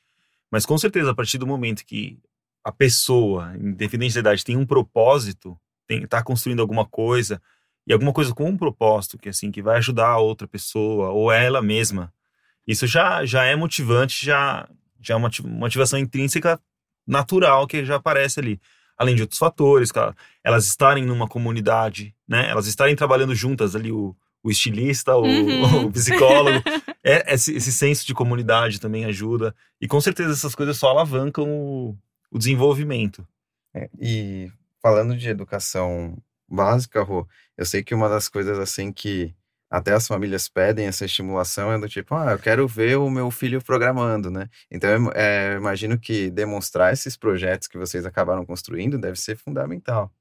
Mas com certeza, a partir do momento que a pessoa, independente da idade, tem um propósito, está construindo alguma coisa, e alguma coisa com um propósito que assim que vai ajudar a outra pessoa ou ela mesma. Isso já já é motivante já já é uma motivação intrínseca natural que já aparece ali. Além de outros fatores cara, elas estarem numa comunidade né? Elas estarem trabalhando juntas ali o, o estilista o, uhum. o psicólogo. É, esse, esse senso de comunidade também ajuda. E com certeza essas coisas só alavancam o, o desenvolvimento.
É, e falando de educação básica, Rô, eu sei que uma das coisas assim que até as famílias pedem essa estimulação é do tipo, ah, eu quero ver o meu filho programando, né? Então, é, eu imagino que demonstrar esses projetos que vocês acabaram construindo deve ser fundamental.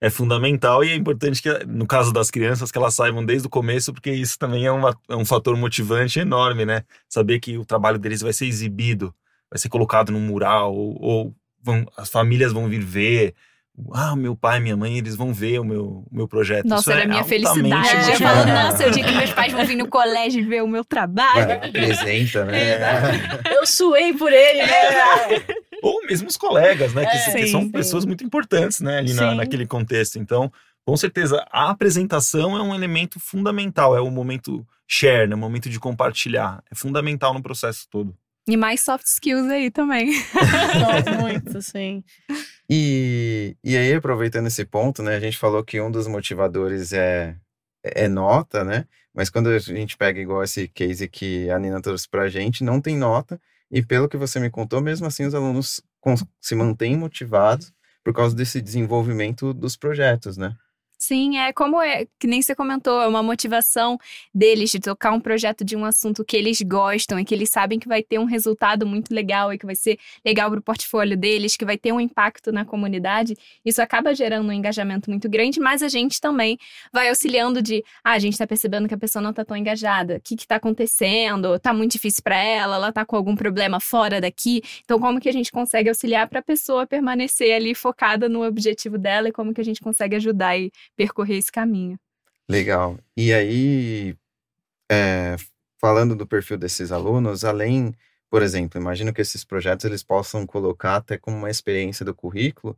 É fundamental e é importante que, no caso das crianças, que elas saibam desde o começo, porque isso também é, uma, é um fator motivante enorme, né? Saber que o trabalho deles vai ser exibido, vai ser colocado num mural, ou, ou vão, as famílias vão vir ver, ah, meu pai, minha mãe, eles vão ver o meu, o meu projeto.
Nossa,
Isso
era
é
minha felicidade. Eu falo, nossa, o dia que meus pais vão vir no colégio ver o meu trabalho.
apresenta, né?
Eu suei por ele, né?
Ou mesmo os colegas, né? Que, é, que sim, são sim. pessoas muito importantes, né? Ali na, naquele contexto. Então, com certeza, a apresentação é um elemento fundamental. É o momento share, né? O momento de compartilhar. É fundamental no processo todo.
E mais soft skills aí também.
Não, muito, sim.
E, e aí, aproveitando esse ponto, né? A gente falou que um dos motivadores é, é nota, né? Mas quando a gente pega igual esse case que a Nina trouxe pra gente, não tem nota. E pelo que você me contou, mesmo assim os alunos se mantêm motivados por causa desse desenvolvimento dos projetos, né?
Sim, é como é, que nem você comentou, é uma motivação deles de tocar um projeto de um assunto que eles gostam e que eles sabem que vai ter um resultado muito legal e que vai ser legal para o portfólio deles, que vai ter um impacto na comunidade. Isso acaba gerando um engajamento muito grande, mas a gente também vai auxiliando de, ah, a gente está percebendo que a pessoa não está tão engajada, o que está acontecendo? Está muito difícil para ela, ela está com algum problema fora daqui. Então, como que a gente consegue auxiliar para a pessoa permanecer ali focada no objetivo dela e como que a gente consegue ajudar e percorrer esse caminho.
Legal. E aí, é, falando do perfil desses alunos, além, por exemplo, imagino que esses projetos eles possam colocar até como uma experiência do currículo.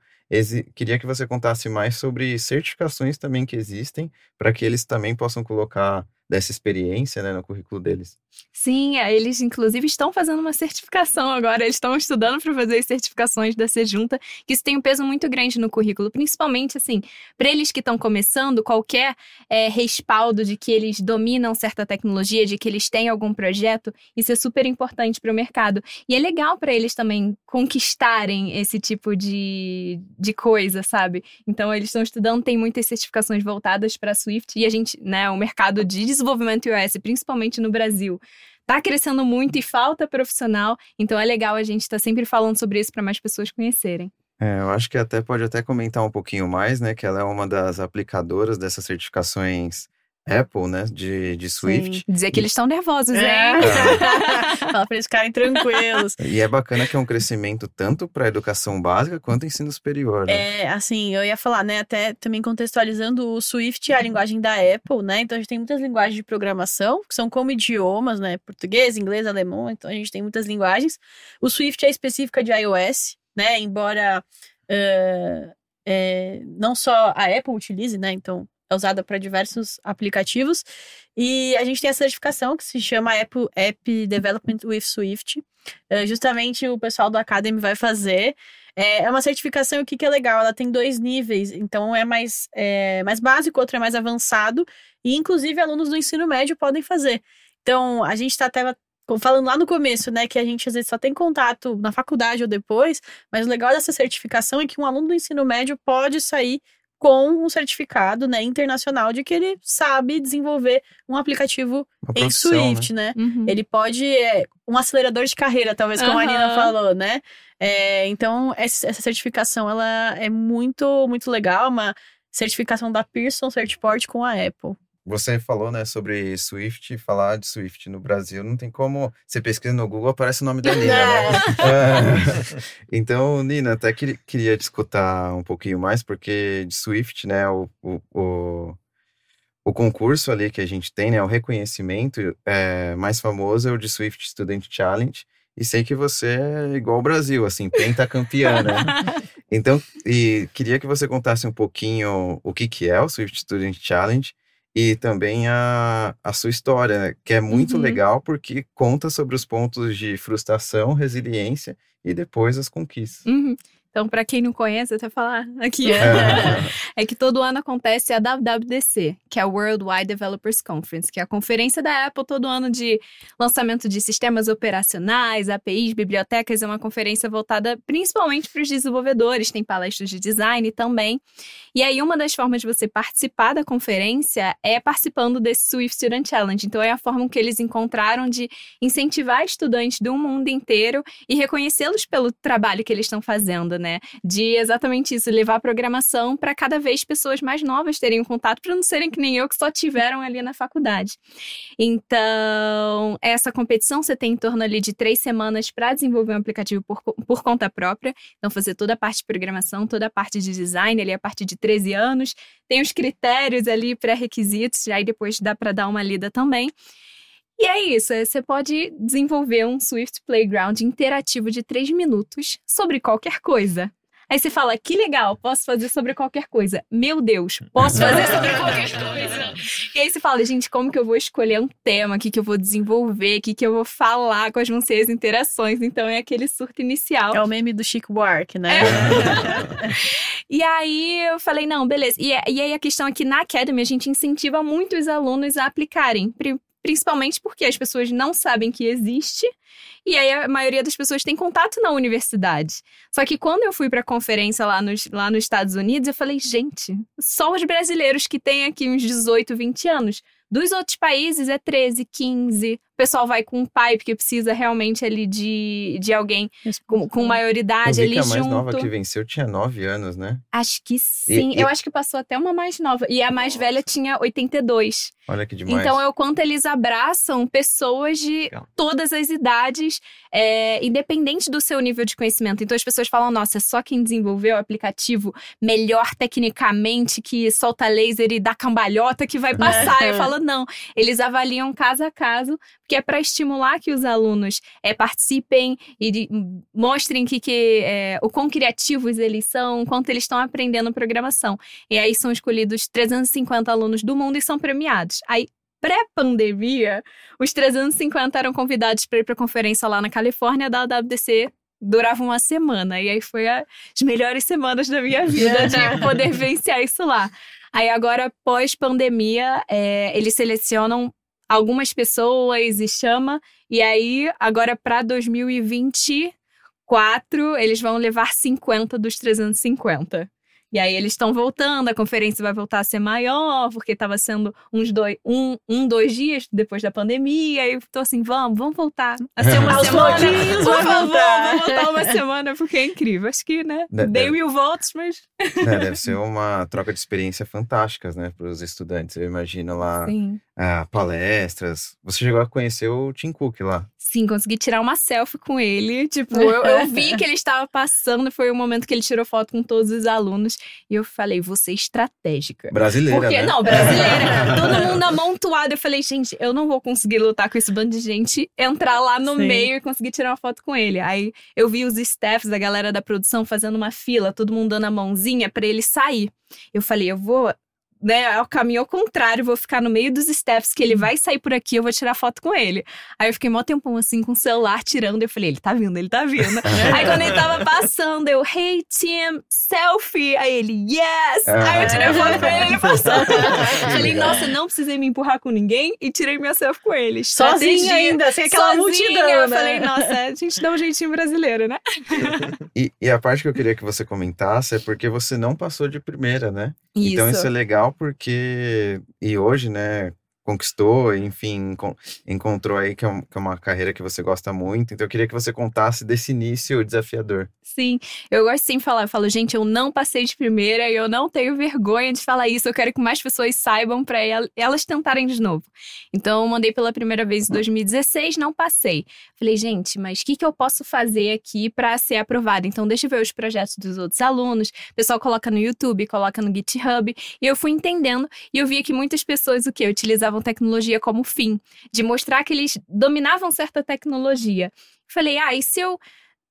queria que você contasse mais sobre certificações também que existem, para que eles também possam colocar dessa experiência né, no currículo deles.
Sim, é, eles inclusive estão fazendo uma certificação agora, eles estão estudando para fazer as certificações da Sejunta, que isso tem um peso muito grande no currículo, principalmente assim, para eles que estão começando, qualquer é, respaldo de que eles dominam certa tecnologia, de que eles têm algum projeto, isso é super importante para o mercado. E é legal para eles também conquistarem esse tipo de, de coisa, sabe? Então eles estão estudando, tem muitas certificações voltadas para Swift e a gente, né, o mercado de desenvolvimento iOS, principalmente no Brasil, está crescendo muito e falta profissional, então é legal a gente estar tá sempre falando sobre isso para mais pessoas conhecerem.
É, eu acho que até pode até comentar um pouquinho mais, né, que ela é uma das aplicadoras dessas certificações Apple, né? De, de Swift.
Sim. Dizer que eles estão nervosos,
é.
hein?
Fala pra eles ficarem tranquilos.
E é bacana que é um crescimento tanto para educação básica quanto ensino superior,
né? É, assim, eu ia falar, né? Até também contextualizando o Swift, a linguagem da Apple, né? Então a gente tem muitas linguagens de programação, que são como idiomas, né? Português, inglês, alemão. Então a gente tem muitas linguagens. O Swift é específica de iOS, né? Embora. Uh, é, não só a Apple utilize, né? Então, é usada para diversos aplicativos. E a gente tem a certificação que se chama App, App Development with Swift. É, justamente o pessoal do Academy vai fazer. É, é uma certificação que, que é legal, ela tem dois níveis, então é mais, é, mais básico, outro é mais avançado, e inclusive alunos do ensino médio podem fazer. Então, a gente está até falando lá no começo, né, que a gente às vezes só tem contato na faculdade ou depois, mas o legal dessa certificação é que um aluno do ensino médio pode sair com um certificado né, internacional de que ele sabe desenvolver um aplicativo em? Swift, né? né? Uhum. Ele pode. É, um acelerador de carreira, talvez, como uhum. a Nina falou, né? É, então, essa certificação ela é muito, muito legal, uma certificação da Pearson Certiport com a Apple.
Você falou, né, sobre Swift, falar de Swift no Brasil, não tem como. Você pesquisa no Google, aparece o nome da Nina, né? é. Então, Nina, até que, queria te escutar um pouquinho mais, porque de Swift, né, o, o, o, o concurso ali que a gente tem, né, o reconhecimento é, mais famoso é o de Swift Student Challenge. E sei que você é igual ao Brasil, assim, pentacampeã, né? Então, e queria que você contasse um pouquinho o que, que é o Swift Student Challenge e também a, a sua história, né? que é muito uhum. legal porque conta sobre os pontos de frustração, resiliência e depois as conquistas.
Uhum. Então, para quem não conhece, até falar aqui, é. é que todo ano acontece a WWDC, que é a World Wide Developers Conference, que é a conferência da Apple todo ano de lançamento de sistemas operacionais, APIs, bibliotecas, é uma conferência voltada principalmente para os desenvolvedores, tem palestras de design também. E aí, uma das formas de você participar da conferência é participando desse Swift Student Challenge. Então, é a forma que eles encontraram de incentivar estudantes do mundo inteiro e reconhecê-los pelo trabalho que eles estão fazendo, né? De exatamente isso, levar a programação para cada vez pessoas mais novas terem um contato, para não serem que nem eu que só tiveram ali na faculdade. Então, essa competição você tem em torno ali de três semanas para desenvolver um aplicativo por, por conta própria. Então, fazer toda a parte de programação, toda a parte de design, ali a partir de 13 anos. Tem os critérios ali, pré-requisitos, aí depois dá para dar uma lida também. E é isso, é, você pode desenvolver um Swift Playground interativo de 3 minutos sobre qualquer coisa. Aí você fala, que legal, posso fazer sobre qualquer coisa. Meu Deus, posso fazer sobre qualquer coisa. E aí você fala, gente, como que eu vou escolher um tema, o que, que eu vou desenvolver, o que, que eu vou falar, quais vão ser as interações. Então é aquele surto inicial.
É o meme do Chico Buarque, né?
É. e aí eu falei, não, beleza. E, e aí a questão aqui na Academy, a gente incentiva muito os alunos a aplicarem principalmente porque as pessoas não sabem que existe e aí a maioria das pessoas tem contato na universidade. Só que quando eu fui para a conferência lá nos, lá nos Estados Unidos, eu falei, gente, só os brasileiros que têm aqui uns 18, 20 anos. Dos outros países é 13, 15, pessoal vai com um pai, porque precisa realmente ali de, de alguém com, com maioridade
eu
ali
que a mais
junto.
nova que venceu tinha 9 anos, né?
Acho que sim. E, eu e... acho que passou até uma mais nova. E a mais velha tinha 82.
Olha que demais.
Então é o quanto eles abraçam pessoas de Legal. todas as idades, é, independente do seu nível de conhecimento. Então as pessoas falam: nossa, é só quem desenvolveu o aplicativo melhor tecnicamente, que solta laser e dá cambalhota que vai passar. eu falo: não. Eles avaliam caso a caso que é para estimular que os alunos é, participem e de, mostrem que, que é, o quão criativos eles são, quanto eles estão aprendendo programação. E aí são escolhidos 350 alunos do mundo e são premiados. Aí, pré-pandemia, os 350 eram convidados para ir para a conferência lá na Califórnia da WDC durava uma semana. E aí foi as melhores semanas da minha vida de poder vivenciar isso lá. Aí agora, pós-pandemia, é, eles selecionam algumas pessoas e chama. E aí, agora para 2024, eles vão levar 50 dos 350. E aí eles estão voltando, a conferência vai voltar a ser maior, porque estava sendo uns dois, um, um, dois dias depois da pandemia. E tô assim, vamos, vamos voltar a ser uma semana. Por favor, vamos voltar uma semana, porque é incrível. Acho que, né? De, dei deve, mil votos, mas.
É, deve ser uma troca de experiência fantásticas, né, para os estudantes. Eu imagino lá ah, palestras. Você chegou a conhecer o Tim Cook lá?
Sim, consegui tirar uma selfie com ele. Tipo, eu, eu vi que ele estava passando, foi o momento que ele tirou foto com todos os alunos. E eu falei, você é estratégica.
Brasileira,
Porque,
né?
não, brasileira. todo mundo amontoado. Eu falei, gente, eu não vou conseguir lutar com esse bando de gente, entrar lá no Sim. meio e conseguir tirar uma foto com ele. Aí eu vi os staffs, a galera da produção, fazendo uma fila, todo mundo dando a mãozinha para ele sair. Eu falei, eu vou né, ao caminho ao contrário, vou ficar no meio dos steps que ele vai sair por aqui, eu vou tirar foto com ele. Aí eu fiquei mó tempão assim com o celular tirando, eu falei, ele tá vindo, ele tá vindo. Aí quando ele tava passando, eu, hey Tim, selfie. Aí ele, yes! Aí eu tirei a foto com ele, ele passou. falei, nossa, não precisei me empurrar com ninguém e tirei minha selfie com ele.
Sozinha ainda, sem aquela Sozinha, multidão,
Eu
né?
falei, nossa, a gente dá um jeitinho brasileiro, né?
e, e a parte que eu queria que você comentasse é porque você não passou de primeira, né?
Isso.
Então isso é legal porque e hoje, né, conquistou, enfim, encontrou aí que é, que é, uma carreira que você gosta muito. Então eu queria que você contasse desse início desafiador.
Sim, eu gosto sim de falar. Eu falo, gente, eu não passei de primeira e eu não tenho vergonha de falar isso. Eu quero que mais pessoas saibam para elas tentarem de novo. Então eu mandei pela primeira vez em 2016, não passei. Falei, gente, mas o que, que eu posso fazer aqui para ser aprovada? Então deixa eu ver os projetos dos outros alunos. O pessoal coloca no YouTube, coloca no GitHub. E eu fui entendendo e eu via que muitas pessoas o que utilizavam usavam tecnologia como fim, de mostrar que eles dominavam certa tecnologia. Falei, ah, e se eu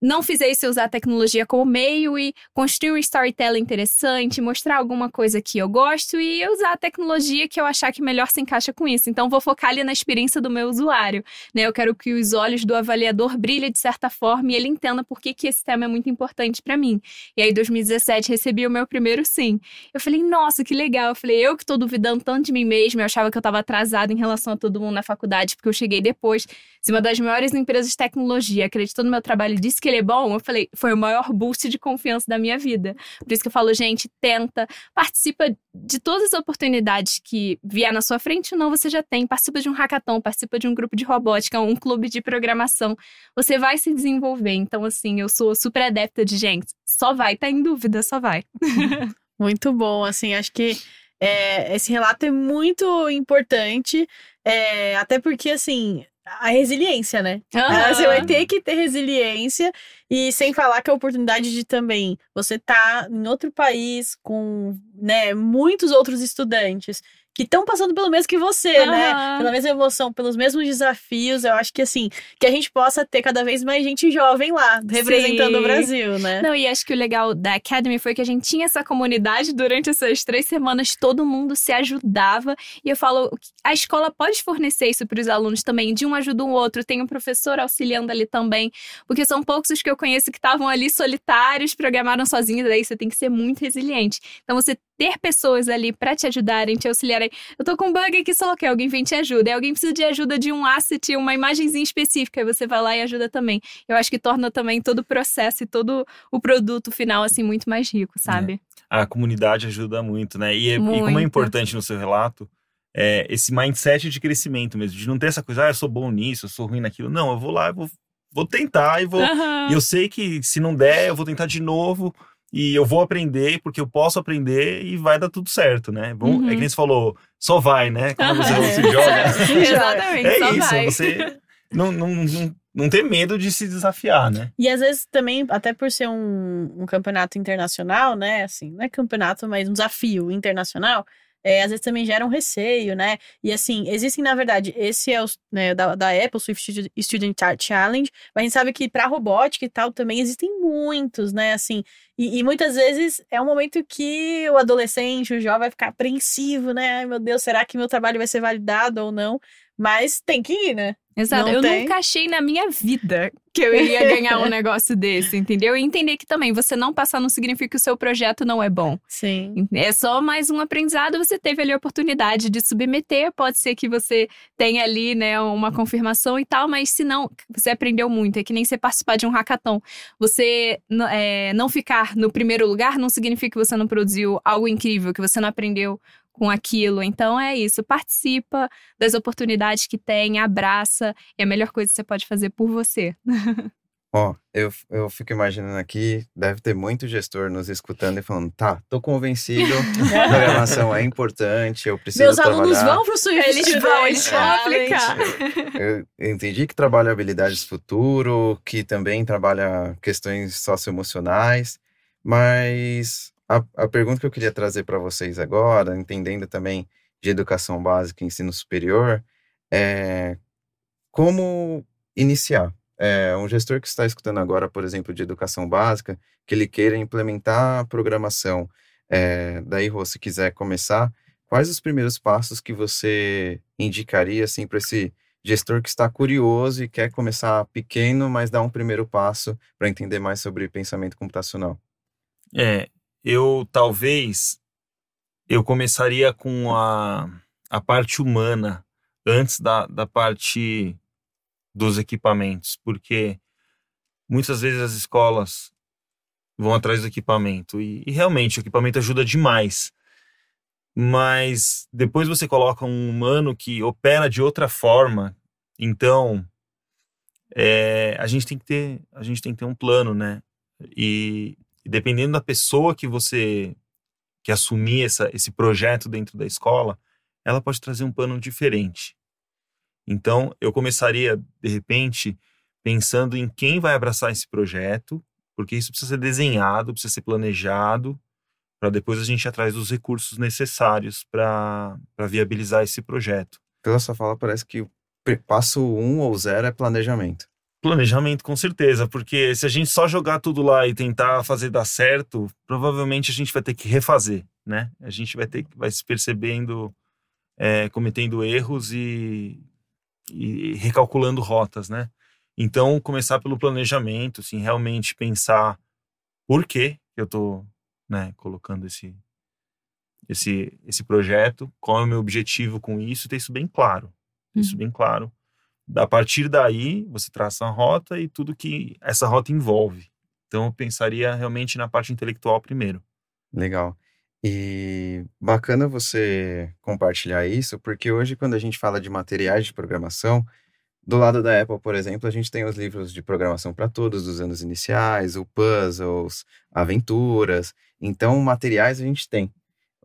não fizer isso usar a tecnologia como meio e construir um storytelling interessante, mostrar alguma coisa que eu gosto e usar a tecnologia que eu achar que melhor se encaixa com isso. Então, vou focar ali na experiência do meu usuário. Né? Eu quero que os olhos do avaliador brilhem de certa forma e ele entenda por que, que esse tema é muito importante para mim. E aí, em 2017, recebi o meu primeiro sim. Eu falei, nossa, que legal. Eu falei, eu que tô duvidando tanto de mim mesma, eu achava que eu estava atrasada em relação a todo mundo na faculdade, porque eu cheguei depois. Se uma das maiores empresas de tecnologia acreditou no meu trabalho e disse que ele é bom, eu falei, foi o maior boost de confiança da minha vida. Por isso que eu falo, gente, tenta, participa de todas as oportunidades que vier na sua frente, não você já tem. Participa de um hackathon, participa de um grupo de robótica, um clube de programação. Você vai se desenvolver. Então, assim, eu sou super adepta de gente. Só vai, tá em dúvida, só vai.
Muito bom, assim, acho que é, esse relato é muito importante, é, até porque, assim, a resiliência, né? Uhum. Você vai ter que ter resiliência e sem falar que a oportunidade de também você tá em outro país com, né, muitos outros estudantes que estão passando pelo mesmo que você, né?
Aham.
Pela mesma emoção, pelos mesmos desafios. Eu acho que assim, que a gente possa ter cada vez mais gente jovem lá, representando
Sim.
o Brasil, né?
Não, e acho que o legal da Academy foi que a gente tinha essa comunidade durante essas três semanas, todo mundo se ajudava. E eu falo, a escola pode fornecer isso para os alunos também, de um ajuda o outro, tem um professor auxiliando ali também, porque são poucos os que eu conheço que estavam ali solitários, programaram sozinhos, daí você tem que ser muito resiliente. Então você ter pessoas ali para te ajudarem, te auxiliarem. Eu tô com um bug aqui, só que alguém vem te ajuda. E alguém precisa de ajuda de um asset, uma imagenzinha específica, aí você vai lá e ajuda também. Eu acho que torna também todo o processo e todo o produto final, assim, muito mais rico, sabe?
A comunidade ajuda muito, né? E, é- e como é
Muito.
importante no seu relato, é esse mindset de crescimento mesmo, de não ter essa coisa, ah, eu sou bom nisso, eu sou ruim naquilo. Não, eu vou lá, eu vou, vou tentar e vou.
Aham.
E eu sei que se não der, eu vou tentar de novo. E eu vou aprender, porque eu posso aprender e vai dar tudo certo, né? Bom,
Uhum.
É que nem você falou, só vai, né? Quando você se joga.
Exatamente,
É
só
isso,
vai.
você não, não, não, não ter medo de se desafiar, né?
E às vezes também, até por ser um, um campeonato internacional, né? Assim, não é campeonato, mas um desafio internacional. É, às vezes também gera um receio, né? E assim, existem, na verdade, esse é o né, da, da Apple, Swift Student Challenge, mas a gente sabe que para robótica e tal também existem muitos, né? Assim, e, e muitas vezes é um momento que o adolescente, o jovem vai ficar apreensivo, né? Ai meu Deus, será que meu trabalho vai ser validado ou não? Mas tem que ir, né?
Exato.
Não
eu
tem.
nunca achei na minha vida que eu iria ganhar um negócio desse, entendeu? E entender que também você não passar não significa que o seu projeto não é bom.
Sim.
É só mais um aprendizado, você teve ali a oportunidade de submeter, pode ser que você tenha ali, né, uma confirmação e tal, mas se não, você aprendeu muito, é que nem você participar de um hackathon. Você é, não ficar no primeiro lugar não significa que você não produziu algo incrível, que você não aprendeu com aquilo. Então é isso, participa das oportunidades que tem, abraça, é a melhor coisa que você pode fazer por você.
Ó, eu, eu fico imaginando aqui, deve ter muito gestor nos escutando e falando, tá, tô convencido, programação é importante, eu preciso
Meus
trabalhar.
alunos vão pro Swift
Eles vão, eles vão aplicar.
Eu eu entendi que trabalha habilidades futuro, que também trabalha questões socioemocionais, mas a, a pergunta que eu queria trazer para vocês agora, entendendo também de educação básica e ensino superior, é como iniciar? É, um gestor que está escutando agora, por exemplo, de educação básica, que ele queira implementar a programação, é, daí, Rô, se quiser começar, quais os primeiros passos que você indicaria assim para esse gestor que está curioso e quer começar pequeno, mas dar um primeiro passo para entender mais sobre pensamento computacional?
É, eu talvez eu começaria com a, a parte humana antes da, da parte dos equipamentos, porque muitas vezes as escolas vão atrás do equipamento e, e realmente o equipamento ajuda demais. Mas depois você coloca um humano que opera de outra forma, então é, a gente tem que ter a gente tem que ter um plano, né? E, e dependendo da pessoa que você que assumir essa, esse projeto dentro da escola, ela pode trazer um plano diferente. Então, eu começaria, de repente, pensando em quem vai abraçar esse projeto, porque isso precisa ser desenhado, precisa ser planejado, para depois a gente ir atrás dos recursos necessários para viabilizar esse projeto.
Pela sua fala, parece que passo um ou zero é planejamento.
Planejamento, com certeza, porque se a gente só jogar tudo lá e tentar fazer dar certo, provavelmente a gente vai ter que refazer, né? A gente vai ter vai se percebendo, é, cometendo erros e, e recalculando rotas, né? Então, começar pelo planejamento, assim, realmente pensar por que eu tô, né, colocando esse esse esse projeto, qual é o meu objetivo com isso, ter isso bem claro, ter isso bem claro. A partir daí, você traça a rota e tudo que essa rota envolve. Então, eu pensaria realmente na parte intelectual primeiro.
Legal. E bacana você compartilhar isso, porque hoje, quando a gente fala de materiais de programação, do lado da Apple, por exemplo, a gente tem os livros de programação para todos dos anos iniciais, o puzzles, aventuras. Então, materiais a gente tem.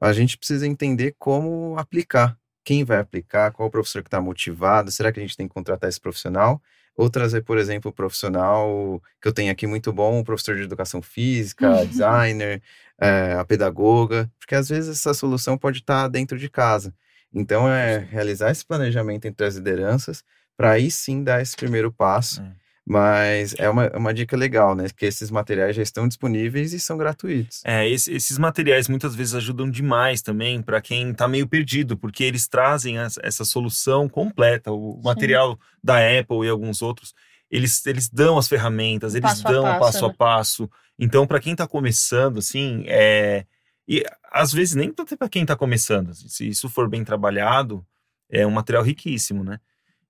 A gente precisa entender como aplicar. Quem vai aplicar, qual o professor que está motivado, será que a gente tem que contratar esse profissional? Ou trazer, por exemplo, o profissional que eu tenho aqui muito bom, o professor de educação física, designer, é, a pedagoga, porque às vezes essa solução pode estar dentro de casa. Então, é realizar esse planejamento entre as lideranças para aí sim dar esse primeiro passo.
É.
Mas é uma, uma dica legal, né? Que esses materiais já estão disponíveis e são gratuitos.
É, esse- esses materiais muitas vezes ajudam demais também para quem está meio perdido, porque eles trazem as- essa solução completa. O material da Apple e alguns outros, eles, eles dão as ferramentas, eles
Passo a
dão o
passo,
passo a
né?
passo. Então, para quem está começando, assim, é, e às vezes nem até para quem está começando, se isso for bem trabalhado, é um material riquíssimo, né?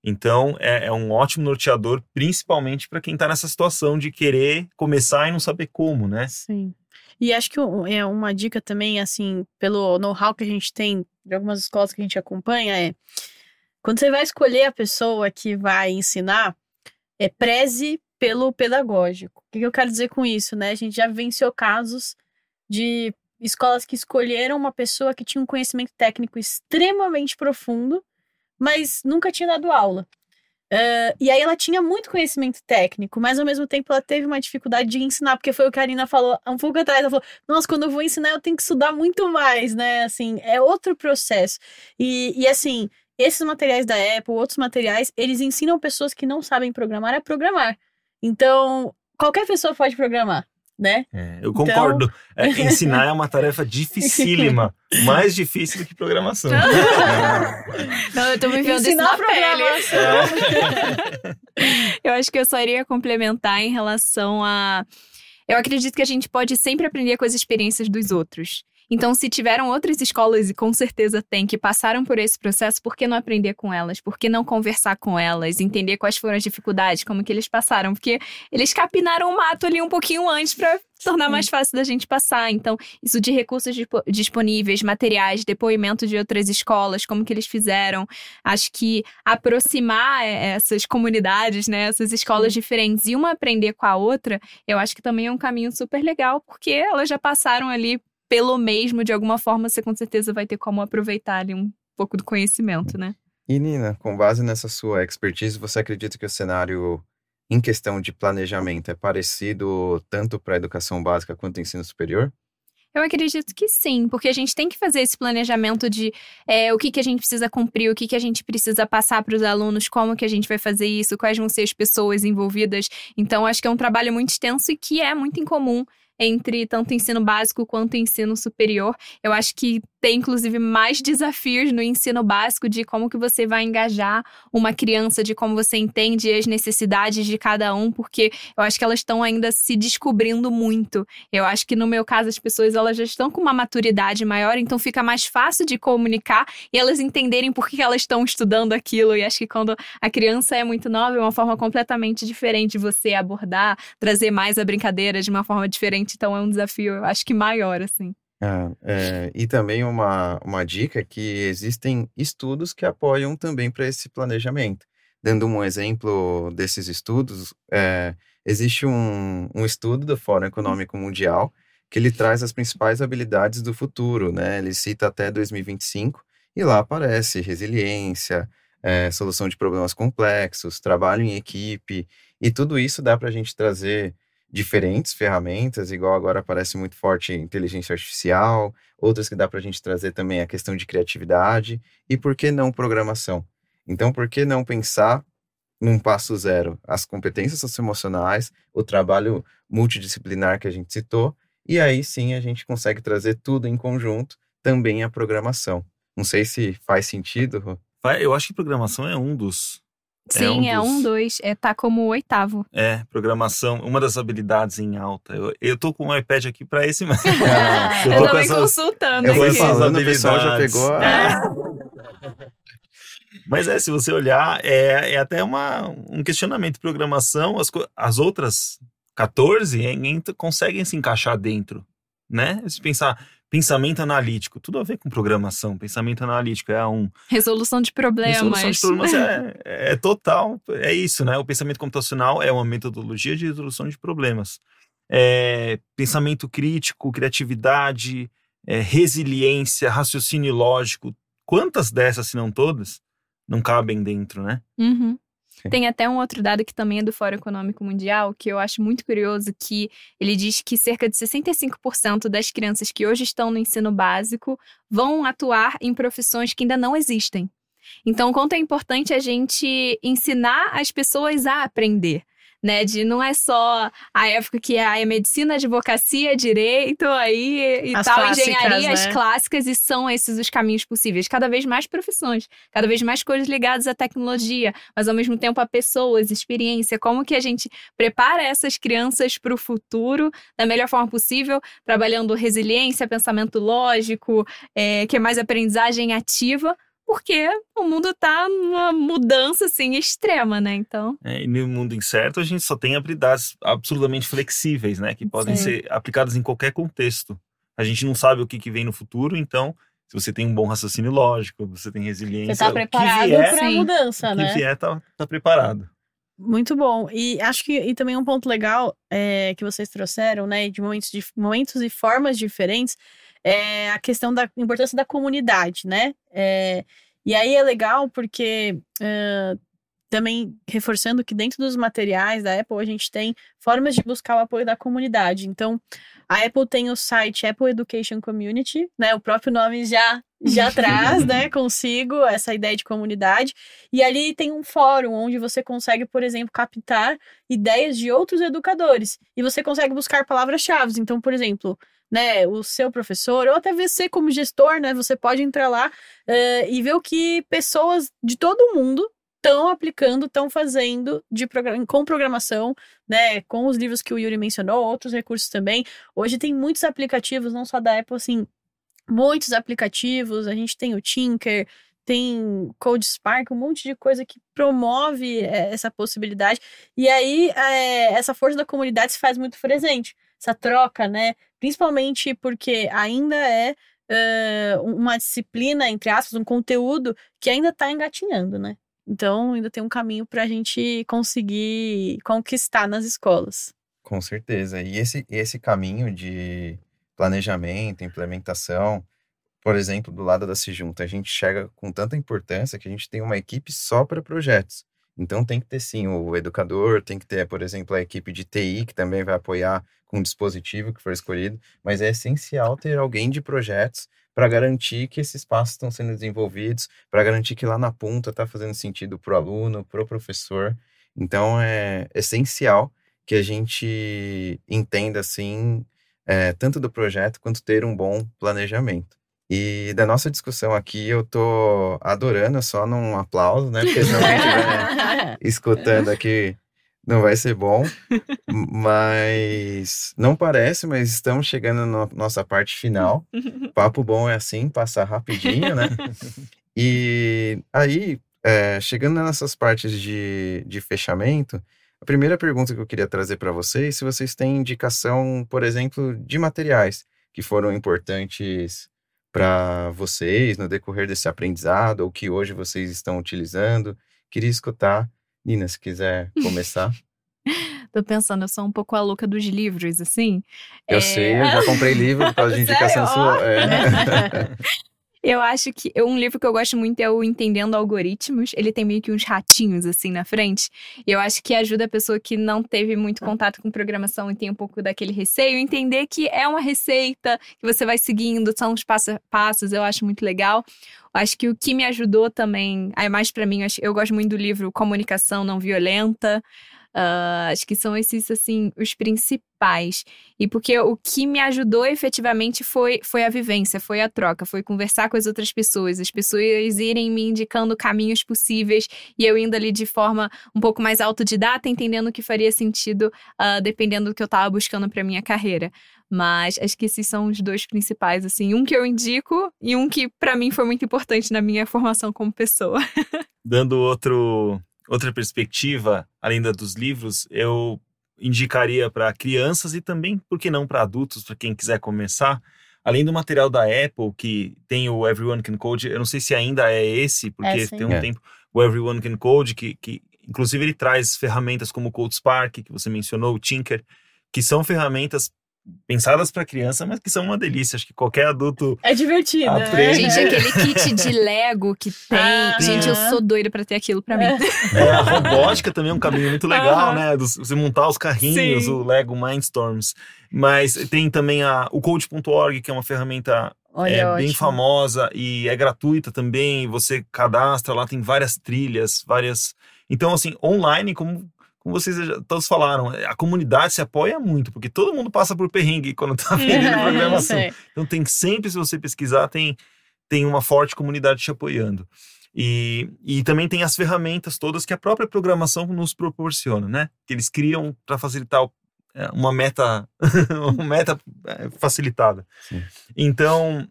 Então, é, é um ótimo norteador, principalmente para quem está nessa situação de querer começar e não saber como, né?
Sim. E acho que é uma dica também, assim, pelo know-how que a gente tem de algumas escolas que a gente acompanha, é quando você vai escolher a pessoa que vai ensinar, é preze pelo pedagógico. O que eu quero dizer com isso, né? A gente já vivenciou casos de escolas que escolheram uma pessoa que tinha um conhecimento técnico extremamente profundo, mas nunca tinha dado aula. Eh, e aí ela tinha muito conhecimento técnico, mas ao mesmo tempo ela teve uma dificuldade de ensinar, porque foi o que a Arina falou um pouco atrás. Ela falou: Nossa, quando eu vou ensinar, eu tenho que estudar muito mais, né? Assim, é outro processo. E, e assim, esses materiais da Apple, outros materiais, eles ensinam pessoas que não sabem programar a programar. Então, qualquer pessoa pode programar, né?
É, eu
Então-
concordo. É, ensinar é uma tarefa dificílima, mais difícil do que programação.
Não, eu tô vivendo isso
Ensinar
na pele.
programação.
Eu acho que eu só iria complementar em relação a. Eu acredito que a gente pode sempre aprender com as experiências dos outros. Então, se tiveram outras escolas, e com certeza tem, que passaram por esse processo, por que não aprender com elas? Por que não conversar com elas? Entender quais foram as dificuldades, como que eles passaram? Porque eles capinaram o mato ali um pouquinho antes para tornar
Sim.
mais fácil da gente passar. Então, isso de recursos dispo- disponíveis, materiais, depoimento de outras escolas, como que eles fizeram. Acho que aproximar eh, essas comunidades, né, essas escolas diferentes e uma aprender com a outra, eu acho que também é um caminho super legal, porque elas já passaram ali pelo mesmo, de alguma forma você com certeza vai ter como aproveitar ali um pouco do conhecimento, né?
E Nina, com base nessa sua expertise, você acredita que o cenário em questão de planejamento é parecido tanto para a educação básica quanto ensino superior?
Eu acredito que sim, porque a gente tem que fazer esse planejamento de é, o que, que a gente precisa cumprir, o que, que a gente precisa passar para os alunos, como que a gente vai fazer isso, quais vão ser as pessoas envolvidas. Então, acho que é um trabalho muito extenso e que é muito incomum entre tanto ensino básico quanto ensino superior. Eu acho que tem, inclusive, mais desafios no ensino básico de como que você vai engajar uma criança, de como você entende as necessidades de cada um, porque eu acho que elas estão ainda se descobrindo muito. Eu acho que no meu caso as pessoas elas já estão com uma maturidade maior, então fica mais fácil de comunicar e elas entenderem por que elas estão estudando aquilo. E acho que quando a criança é muito nova, é uma forma completamente diferente de você abordar, trazer mais a brincadeira de uma forma diferente. Então é um desafio, eu acho que maior, assim.
É, e também uma, uma dica é que existem estudos que apoiam também para esse planejamento. Dando um exemplo desses estudos, é, existe um, um estudo do Fórum Econômico Mundial que ele traz as principais habilidades do futuro, né? Ele cita até 2025 e lá aparece resiliência, é, solução de problemas complexos, trabalho em equipe e tudo isso dá para a gente trazer diferentes ferramentas, igual agora aparece muito forte inteligência artificial, outras que dá para a gente trazer também a questão de criatividade, e por que não programação? Então, por que não pensar num passo zero? As competências socioemocionais, o trabalho multidisciplinar que a gente citou, e aí sim a gente consegue trazer tudo em conjunto, também a programação. Não sei se faz sentido,
Eu acho que programação é um dos. É
Sim,
um
é um,
dos-
dois. É, tá como o oitavo.
É, programação, uma das habilidades em alta. Eu, eu tô com o iPad aqui para esse, mas.
Ah,
Eu
Eu,
tô com
também
essas-
consultando
Eu vou falando, o pessoal já pegou a...
Mas é, se você olhar, é, é até uma, um questionamento de programação. As, as outras 14 ninguém conseguem se encaixar dentro, né? Se pensar pensamento analítico, tudo a ver com programação. Pensamento analítico é um.
Resolução de problemas.
Resolução de problemas é, é total, é isso, né? O pensamento computacional é uma metodologia de resolução de problemas. É, pensamento crítico, criatividade, é, resiliência, raciocínio lógico. Quantas dessas, se não todas, não cabem dentro, né?
Uhum. Tem até um outro dado que também é do Fórum Econômico Mundial, que eu acho muito curioso, que ele diz que cerca de 65% das crianças que hoje estão no ensino básico vão atuar em profissões que ainda não existem. Então, quanto é importante a gente ensinar as pessoas a aprender né? De não é só a época que é medicina, advocacia, direito, aí e
As
tal,
clássicas,
engenharia, as
né?
clássicas, e são esses os caminhos possíveis. Cada vez mais profissões, cada vez mais coisas ligadas à tecnologia, mas ao mesmo tempo a pessoas, experiência, como que a gente prepara essas crianças para o futuro da melhor forma possível, trabalhando resiliência, pensamento lógico, é, que é mais aprendizagem ativa, porque o mundo tá numa mudança assim extrema, né? Então,
É, e no mundo incerto, a gente só tem habilidades absolutamente flexíveis, né? Que podem
Sim.
ser aplicadas em qualquer contexto. A gente não sabe o que, que vem no futuro, então, se você tem um bom raciocínio lógico, você tem resiliência,
Você tá preparado para a mudança,
o que
né?
vier tá, tá preparado.
Muito bom. E acho que e também um ponto legal é, que vocês trouxeram, né, de momentos, de momentos e formas diferentes, é a questão da importância da comunidade, né? É, e aí é legal porque ah, também reforçando que dentro dos materiais da Apple a gente tem formas de buscar o apoio da comunidade. Então, a Apple tem o site Apple Education Community, né? O próprio nome já já traz, né, consigo essa ideia de comunidade. E ali tem um fórum onde você consegue, por exemplo, captar ideias de outros educadores. E você consegue buscar palavras-chave. Então, por exemplo, né, o seu professor, ou até você como gestor, né, você pode entrar lá eh, e ver o que pessoas de todo mundo estão aplicando, estão fazendo de progra- com programação, né, com os livros que o Yuri mencionou, outros recursos também. Hoje tem muitos aplicativos, não só da Apple, assim, muitos aplicativos. A gente tem o Tinker, tem Code Spark, um monte de coisa que promove é, essa possibilidade. E aí, é, essa força da comunidade se faz muito presente. Essa troca, né? Principalmente porque ainda é é, uma disciplina, entre aspas, um conteúdo que ainda está engatinhando, né? Então, ainda tem um caminho para a gente conseguir conquistar nas escolas.
Com certeza. E esse, esse caminho de planejamento, implementação, por exemplo, do lado da Sejunta, a gente chega com tanta importância que a gente tem uma equipe só para projetos. Então tem que ter sim o educador, tem que ter, por exemplo, a equipe de TI que também vai apoiar com o dispositivo que for escolhido, mas é essencial ter alguém de projetos para garantir que esses passos estão sendo desenvolvidos, para garantir que lá na ponta está fazendo sentido para o aluno, para o professor. Então é essencial que a gente entenda assim é, tanto do projeto quanto ter um bom planejamento. E da nossa discussão aqui, eu tô adorando, só num aplauso, né? Porque se alguém estiver escutando aqui, não vai ser bom. Mas não parece, mas estamos chegando na nossa parte final. Papo bom é assim, passar rapidinho, né? E aí, é, chegando nessas partes de, de fechamento, a primeira pergunta que eu queria trazer para vocês, se vocês têm indicação, por exemplo, de materiais que foram importantes para vocês no decorrer desse aprendizado, ou que hoje vocês estão utilizando. Queria escutar. Nina, se quiser começar.
tô pensando, eu sou um pouco a louca dos livros, assim.
Eu
É,
sei, eu já comprei livro por causa de indicação
Sério?
Sua. É.
Eu acho que um livro que eu gosto muito é o Entendendo Algoritmos. Ele tem meio que uns ratinhos assim na frente. E eu acho que ajuda a pessoa que não teve muito contato com programação e tem um pouco daquele receio, entender que é uma receita que você vai seguindo, são os passo a passos. Eu acho muito legal. Acho que o que me ajudou também, aí mais pra mim, eu eu gosto muito do livro Comunicação Não Violenta. Ah, acho que são esses, assim, os principais. E porque o que me ajudou efetivamente foi, foi a vivência, foi a troca, foi conversar com as outras pessoas, as pessoas irem me indicando caminhos possíveis e eu indo ali de forma um pouco mais autodidata, entendendo o que faria sentido, ah, dependendo do que eu tava buscando para minha carreira. Mas acho que esses são os dois principais, assim, um que eu indico e um que para mim foi muito importante na minha formação como pessoa.
Dando outro, outra perspectiva, além da dos livros, eu indicaria para crianças e também, por que não, para adultos, para quem quiser começar. Além do material da Apple, que tem o Everyone Can Code, eu não sei se ainda é esse, porque
É,
tem um
É.
tempo, o Everyone Can Code, que, que inclusive ele traz ferramentas como o Code Spark, que você mencionou, o Tinker, que são ferramentas pensadas para criança, mas que são uma delícia. Acho que qualquer adulto.
É divertido.
Aprende.
Né?
Gente, aquele kit de Lego que tem.
Ah,
gente, eu sou doida pra ter aquilo pra mim.
É, a robótica também é um caminho muito legal,
Aham.
né? Dos- Você montar os carrinhos,
Sim.
o Lego Mindstorms. Mas tem também a, o Coach.org, que é uma ferramenta
Olha,
é bem
ótimo.
famosa e é gratuita também. Você cadastra lá, tem várias trilhas, várias. Então, assim, online, como, como vocês já todos falaram, a comunidade se apoia muito, porque todo mundo passa por perrengue quando tá aprendendo programação. Então tem sempre, se você pesquisar, tem, tem uma forte comunidade te apoiando. E, e também tem as ferramentas todas que a própria programação nos proporciona, né? Que eles criam para facilitar é, uma meta, uma meta é, facilitada.
Sim.
Então,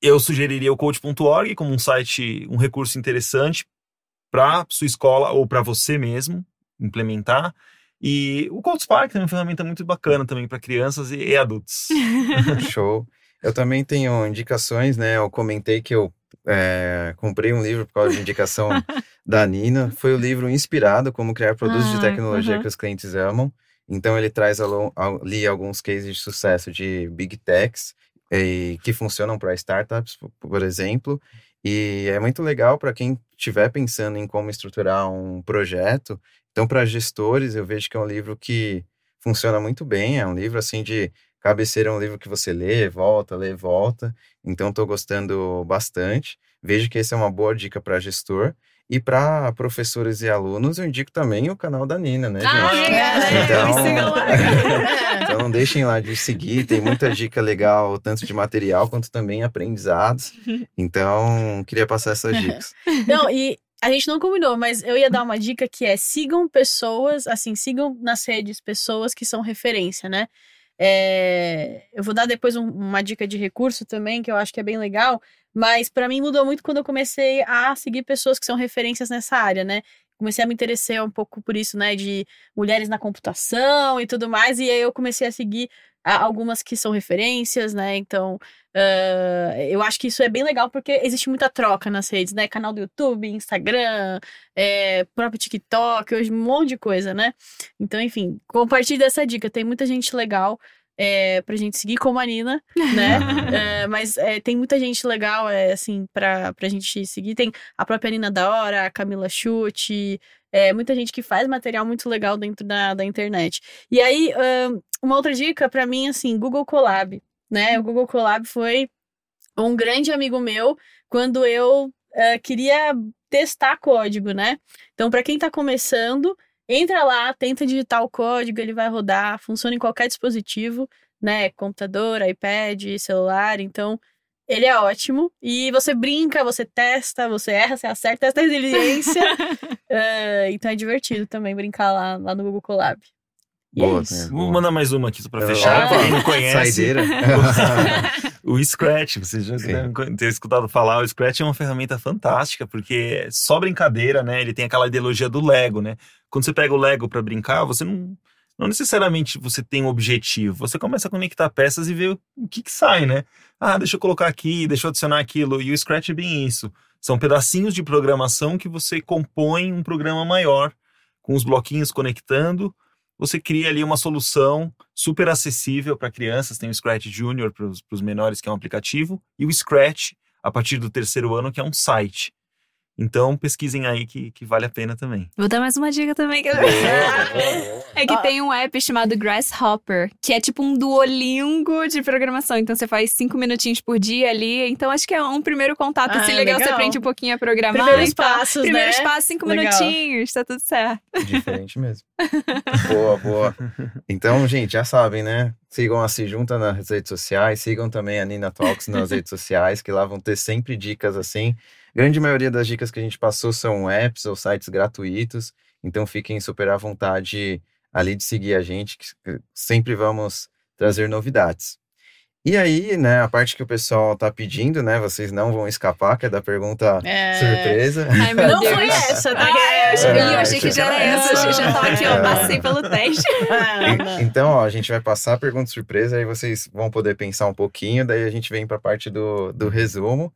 eu sugeriria o coach.org como um site, um recurso interessante para sua escola ou para você mesmo implementar. E o Coach Spark é uma ferramenta muito bacana também para crianças e, e adultos.
Show. Eu também tenho indicações, né? Eu comentei que eu é, comprei um livro por causa de indicação da Nina. Foi o livro inspirado como criar produtos
Ah,
de tecnologia
aham.
que os clientes amam. Então ele traz ali alguns cases de sucesso de big techs eh, que funcionam para startups, por- por exemplo. E é muito legal para quem estiver pensando em como estruturar um projeto. Então, para gestores, eu vejo que é um livro que funciona muito bem. É um livro assim de cabeceira, é um livro que você lê, volta, lê, volta. Então, estou gostando bastante. Vejo que esse é uma boa dica para gestor. E para professores e alunos, eu indico também o canal da Nina, né,
Ah,
gente?
legal.
Então-
Me sigam lá.
Então não deixem lá de seguir, tem muita dica legal, tanto de material quanto também aprendizados. Então, queria passar essas dicas.
Não, e a gente não combinou, mas eu ia dar uma dica que é sigam pessoas, assim, sigam nas redes pessoas que são referência, né? É, eu vou dar depois um- uma dica de recurso também, que eu acho que é bem legal, mas para mim mudou muito quando eu comecei a seguir pessoas que são referências nessa área, né? Comecei a me interessar um pouco por isso, né? De mulheres na computação e tudo mais, e aí eu comecei a seguir algumas que são referências, né? Então, ah, eu acho que isso é bem legal porque existe muita troca nas redes, né? Canal do YouTube, Instagram, é, próprio TikTok, hoje um monte de coisa, né? Então, enfim, compartilhe dessa dica. Tem muita gente legal é, pra gente seguir como a Nina, né? É, mas é, tem muita gente legal, é, assim, pra, pra gente seguir. Tem a própria Nina da Hora, a Camila Chute, é, muita gente que faz material muito legal dentro da, da internet. E aí, uma outra dica pra mim, assim, Google Colab, né? O Google Colab foi um grande amigo meu quando eu eh, queria testar código, né? Então, para quem tá começando, entra lá, tenta digitar o código, ele vai rodar, funciona em qualquer dispositivo, né? Computador, iPad, celular, então ele é ótimo. E você brinca, você testa, você erra, você acerta, testa a resiliência. Eh, então é divertido também brincar lá, lá no Google Colab. E
Boa,
é isso.
né?
Vou mandar mais uma aqui só para fechar. Pra quem não conhece.
Saideira.
o Scratch, vocês já devem ter escutado falar, o Scratch é uma ferramenta fantástica, porque é só brincadeira, né? Ele tem aquela ideologia do Lego, né? Quando você pega o Lego para brincar, você não, não necessariamente você tem um objetivo. Você começa a conectar peças e ver o que que sai, né? Ah, deixa eu colocar aqui, deixa eu adicionar aquilo. E o Scratch é bem isso. São pedacinhos de programação que você compõe um programa maior, com os bloquinhos conectando. Você cria ali uma solução super acessível para crianças. Tem o Scratch Junior para os menores, que é um aplicativo, e o Scratch, a partir do terceiro ano, que é um site. Então, pesquisem aí que, que vale a pena também.
Vou dar mais uma dica também. Que eu... é que tem um app chamado Grasshopper, que é tipo um duolingo de programação. Então você faz cinco minutinhos por dia ali. Então acho que é um primeiro contato.
Ah,
assim, legal, você
legal.
aprende um pouquinho a programar.
Primeiros
e tal.
passos,
Primeiros
né?
passos, cinco
Legal.
minutinhos, tá tudo certo.
Diferente mesmo. boa, boa. Então, gente, já sabem, né? Sigam a Se Junta nas redes sociais, sigam também a Nina Talks nas redes sociais, que lá vão ter sempre dicas assim. Grande maioria das dicas que a gente passou são apps ou sites gratuitos, então fiquem super à vontade ali de seguir a gente, que sempre vamos trazer novidades. E aí, né, a parte que o pessoal tá pedindo, né, vocês não vão escapar, que é da pergunta
É.
surpresa.
Ai, meu
Não
Deus.
foi essa, tá?
Ai, eu achei,
É,
eu achei que já era essa. Eu já tava aqui, ó, passei pelo teste.
Então, ó, a gente vai passar a pergunta surpresa, aí vocês vão poder pensar um pouquinho, daí a gente vem para a parte do, do resumo.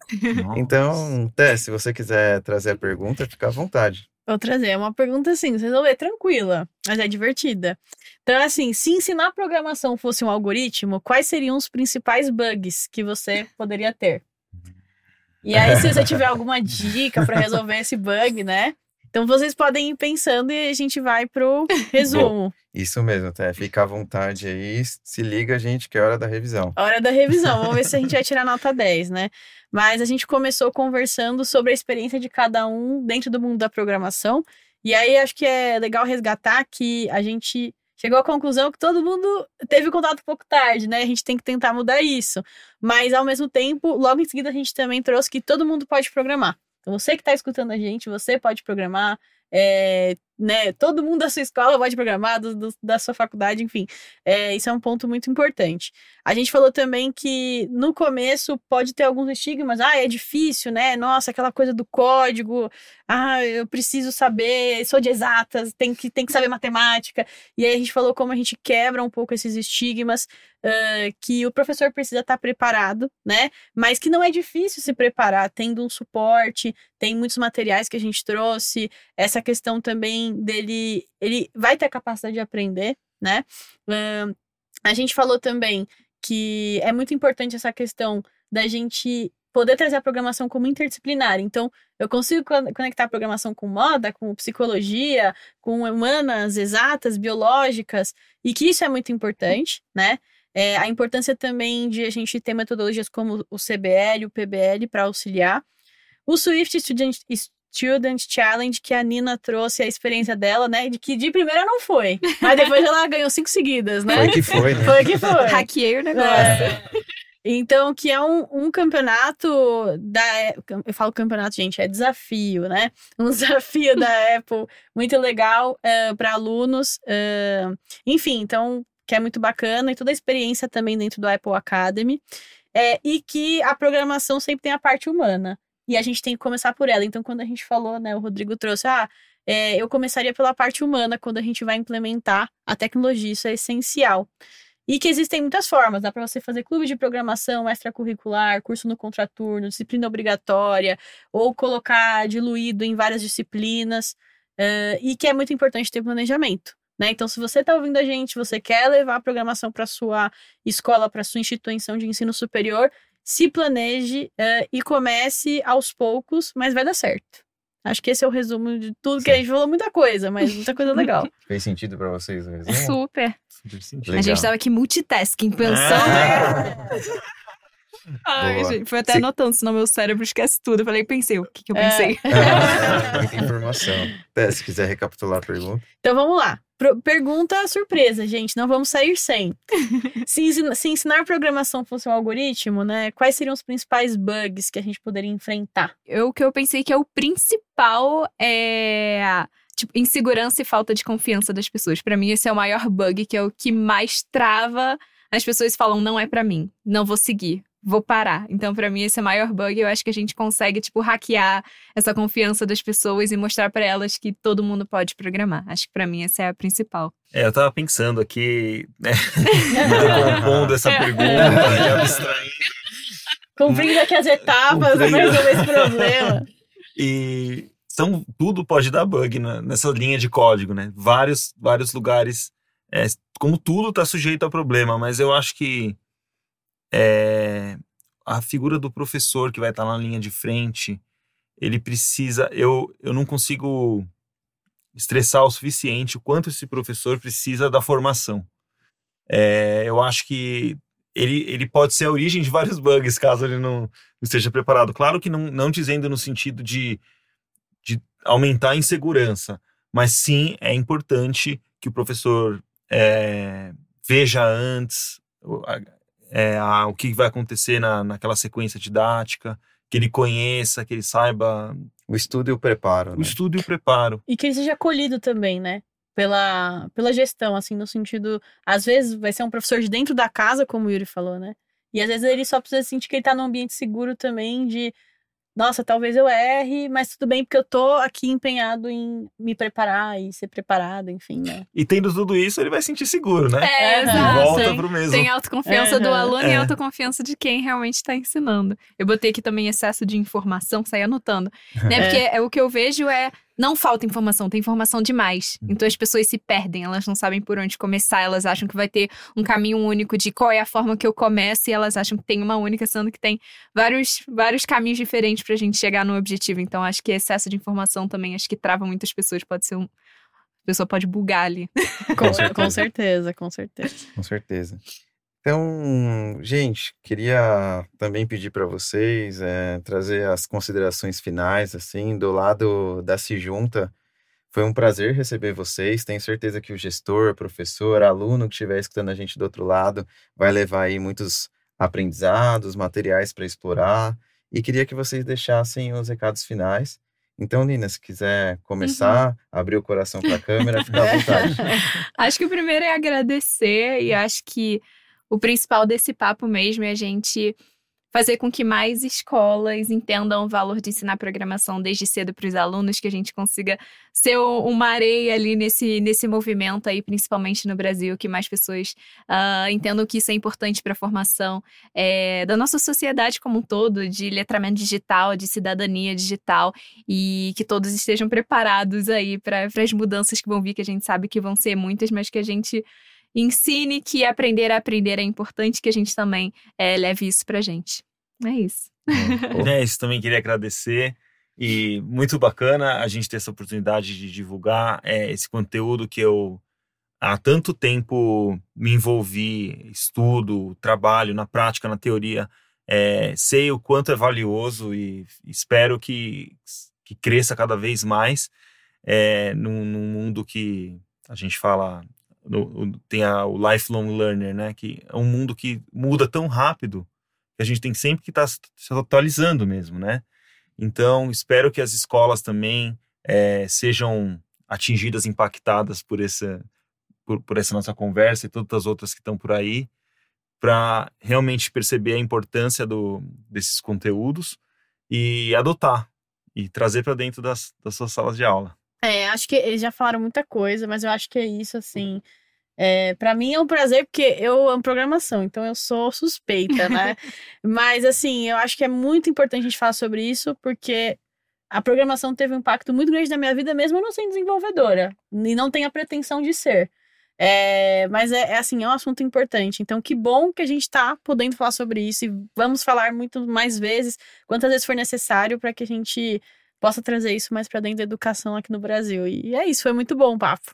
Então, Té, se você quiser trazer a pergunta, fica à vontade.
Vou trazer uma pergunta assim, vocês vão ver, tranquila, mas é divertida. Então, assim, se ensinar programação fosse um algoritmo, quais seriam os principais bugs que você poderia ter? E aí, se você tiver alguma dica para resolver esse bug, né? Então vocês podem ir pensando e a gente vai pro resumo.
Isso mesmo, até fica à vontade aí, se liga, gente, que é hora da revisão.
Hora da revisão, vamos ver se a gente vai tirar nota 10, né? Mas a gente começou conversando sobre a experiência de cada um dentro do mundo da programação. E aí acho que é legal resgatar que a gente chegou à conclusão que todo mundo teve contato um pouco tarde, né? A gente tem que tentar mudar isso. Mas ao mesmo tempo, logo em seguida a gente também trouxe que todo mundo pode programar. Você que está escutando a gente, você pode programar, é, né, todo mundo da sua escola pode programar, do, do, da sua faculdade, enfim. É, isso é um ponto muito importante. A gente falou também que no começo pode ter alguns estigmas, ah, é difícil, né? Nossa, aquela coisa do código, ah, eu preciso saber, sou de exatas, tem que, tem que saber matemática. E aí a gente falou como a gente quebra um pouco esses estigmas, uh, que o professor precisa estar preparado, né? Mas que não é difícil se preparar, tendo um suporte, tem muitos materiais que a gente trouxe, essa questão também dele, ele vai ter a capacidade de aprender, né? A gente falou também que é muito importante essa questão da gente poder trazer a programação como interdisciplinar. Então, eu consigo conectar a programação com moda, com psicologia, com humanas, exatas, biológicas, e que isso é muito importante, né? É, a importância também de a gente ter metodologias como o CBL, o PBL para auxiliar. O Swift Student, Student Challenge, que a Nina trouxe a experiência dela, né? De que de primeira não foi. Mas depois ela ganhou cinco seguidas, né?
Foi que foi, né?
Foi que foi.
Hackeei o negócio. É.
Então, que é um, um campeonato da. Eu falo campeonato, gente, é desafio, né? Um desafio da Apple muito legal uh, eh, para alunos. Uh, enfim, então, que é muito bacana e toda a experiência também dentro do Apple Academy. É, e que a programação sempre tem a parte humana. E a gente tem que começar por ela. Então, quando a gente falou, né, o Rodrigo trouxe, ah, é, eu começaria pela parte humana quando a gente vai implementar a tecnologia, isso é essencial. E que existem muitas formas, dá para você fazer clube de programação extracurricular, curso no contraturno, disciplina obrigatória, ou colocar diluído em várias disciplinas, uh, e que é muito importante ter planejamento. Né? Então, se você está ouvindo a gente, você quer levar a programação para sua escola, para sua instituição de ensino superior, se planeje uh, e comece aos poucos, mas vai dar certo. Acho que esse é o resumo de tudo Sim. que a gente falou, muita coisa, mas muita coisa legal.
Fez sentido para vocês o resumo?
Super. Super a gente estava aqui multitasking, pensando. Ah. Ai, gente, foi até Sim. anotando, senão meu cérebro esquece tudo. Eu falei, pensei, o que, que eu é. pensei?
É. muita informação. É, se quiser recapitular a pergunta.
Então vamos lá. Pergunta surpresa, gente. Não vamos sair sem. se, se ensinar programação fosse um algoritmo, né? Quais seriam os principais bugs que a gente poderia enfrentar?
Eu, o que eu pensei que é o principal é tipo, insegurança e falta de confiança das pessoas. Para mim, esse é o maior bug, que é o que mais trava. As pessoas falam, não é para mim, não vou seguir vou parar. Então, para mim, esse é o maior bug. Eu acho que a gente consegue, tipo, hackear essa confiança das pessoas e mostrar para elas que todo mundo pode programar. Acho que para mim essa é a principal.
É, eu tava pensando aqui, né? compondo essa pergunta e abstraindo.
Cumprindo aqui as etapas para resolver esse problema.
E então, tudo pode dar bug nessa linha de código, né? Vários, vários lugares, é, como tudo está sujeito a problema, mas eu acho que é, a figura do professor que vai estar na linha de frente, ele precisa. Eu, eu não consigo estressar o suficiente o quanto esse professor precisa da formação. É, eu acho que ele, ele pode ser a origem de vários bugs caso ele não, não esteja preparado. Claro que não, não dizendo no sentido de, de aumentar a insegurança, mas sim é importante que o professor é, veja antes é, a, o que vai acontecer na, naquela sequência didática, que ele conheça, que ele saiba.
O estudo e o preparo.
O
né?
estudo e o preparo.
E que ele seja acolhido também, né? Pela, pela gestão, assim, no sentido. Às vezes vai ser um professor de dentro da casa, como o Yuri falou, né? E às vezes ele só precisa sentir que ele tá num ambiente seguro também, de nossa, talvez eu erre, mas tudo bem, porque eu tô aqui empenhado em me preparar e ser preparado, enfim, né?
E tendo tudo isso, ele vai sentir seguro, né?
É, exato.
Volta pro mesmo.
Tem autoconfiança uhum. do aluno é. e autoconfiança de quem realmente está ensinando. Eu botei aqui também excesso de informação, saí anotando. Né? Porque é. é. o que eu vejo é não falta informação, tem informação demais.
Uhum.
Então as pessoas se perdem, elas não sabem por onde começar, elas acham que vai ter um caminho único de qual é a forma que eu começo e elas acham que tem uma única, sendo que tem vários, vários caminhos diferentes pra gente chegar no objetivo. Então acho que excesso de informação também acho que trava muitas pessoas, pode ser um a pessoa pode bugar ali.
Com, com certeza, com certeza.
Com certeza. Então, gente, queria também pedir para vocês é, trazer as considerações finais, assim, do lado da Se Junta. Foi um prazer receber vocês. Tenho certeza que o gestor, professor, aluno que estiver escutando a gente do outro lado vai levar aí muitos aprendizados, materiais para explorar. E queria que vocês deixassem os recados finais. Então, Nina, se quiser começar, abrir o coração para a câmera, fica à vontade.
acho que o primeiro é agradecer e acho que o principal desse papo mesmo é a gente fazer com que mais escolas entendam o valor de ensinar programação desde cedo para os alunos, que a gente consiga ser uma areia ali nesse, nesse movimento aí, principalmente no Brasil, que mais pessoas uh, entendam que isso é importante para a formação é, da nossa sociedade como um todo, de letramento digital, de cidadania digital, e que todos estejam preparados aí para as mudanças que vão vir, que a gente sabe que vão ser muitas, mas que a gente ensine que aprender a aprender é importante, que a gente também é, leve isso pra gente. É isso.
É isso, também queria agradecer. E muito bacana a gente ter essa oportunidade de divulgar é, esse conteúdo que eu há tanto tempo me envolvi, estudo, trabalho na prática, na teoria. É, sei o quanto é valioso e espero que, que cresça cada vez mais é, num, num mundo que a gente fala no, tem a, o lifelong learner, né? Que é um mundo que muda tão rápido que a gente tem sempre que estar tá se atualizando mesmo, né? Então, espero que as escolas também é, sejam atingidas, impactadas por essa, por, por essa nossa conversa e todas as outras que estão por aí, para realmente perceber a importância do, desses conteúdos e adotar e trazer para dentro das, das suas salas de aula.
É, acho que eles já falaram muita coisa, mas eu acho que é isso, assim. É, para mim é um prazer, porque eu amo programação, então eu sou suspeita, né? mas, assim, eu acho que é muito importante a gente falar sobre isso, porque a programação teve um impacto muito grande na minha vida, mesmo eu não sendo desenvolvedora, e não tenho a pretensão de ser. É, mas é, é, assim, é um assunto importante. Então, que bom que a gente está podendo falar sobre isso e vamos falar muito mais vezes, quantas vezes for necessário, para que a gente possa trazer isso mais para dentro da educação aqui no Brasil. E é isso, foi muito bom o papo.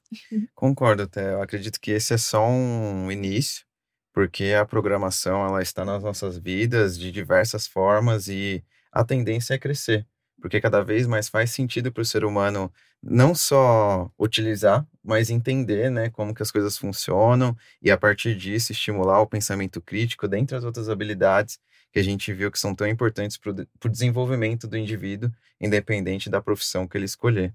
Concordo, até. Eu acredito que esse é só um início, porque a programação ela está nas nossas vidas de diversas formas e a tendência é crescer, porque cada vez mais faz sentido para o ser humano não só utilizar, mas entender, né, como que as coisas funcionam e a partir disso estimular o pensamento crítico, dentre as outras habilidades que a gente viu que são tão importantes para o desenvolvimento do indivíduo, independente da profissão que ele escolher.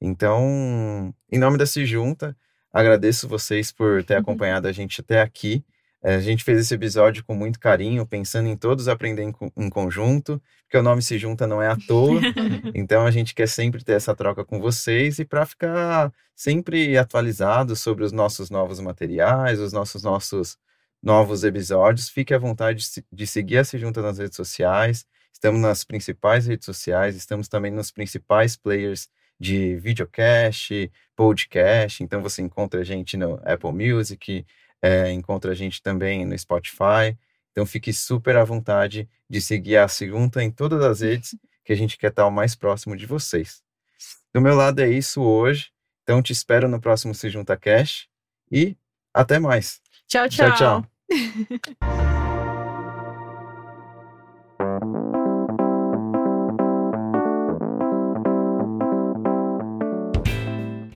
Então, em nome da Se Junta, agradeço vocês por ter uhum. acompanhado a gente até aqui. É, a gente fez esse episódio com muito carinho, pensando em todos aprender em, em conjunto, porque o nome Se Junta não é à toa. então, a gente quer sempre ter essa troca com vocês e para ficar sempre atualizado sobre os nossos novos materiais, os nossos nossos novos episódios. Fique à vontade de seguir a Se Junta nas redes sociais. Estamos nas principais redes sociais, estamos também nos principais players de videocast, podcast. Então você encontra a gente no Apple Music, é, encontra a gente também no Spotify. Então fique super à vontade de seguir a Se Junta em todas as redes, que a gente quer estar o mais próximo de vocês. Do meu lado é isso hoje. Então te espero no próximo Se Junta Cash e até mais.
tchau. tchau, tchau.
tchau.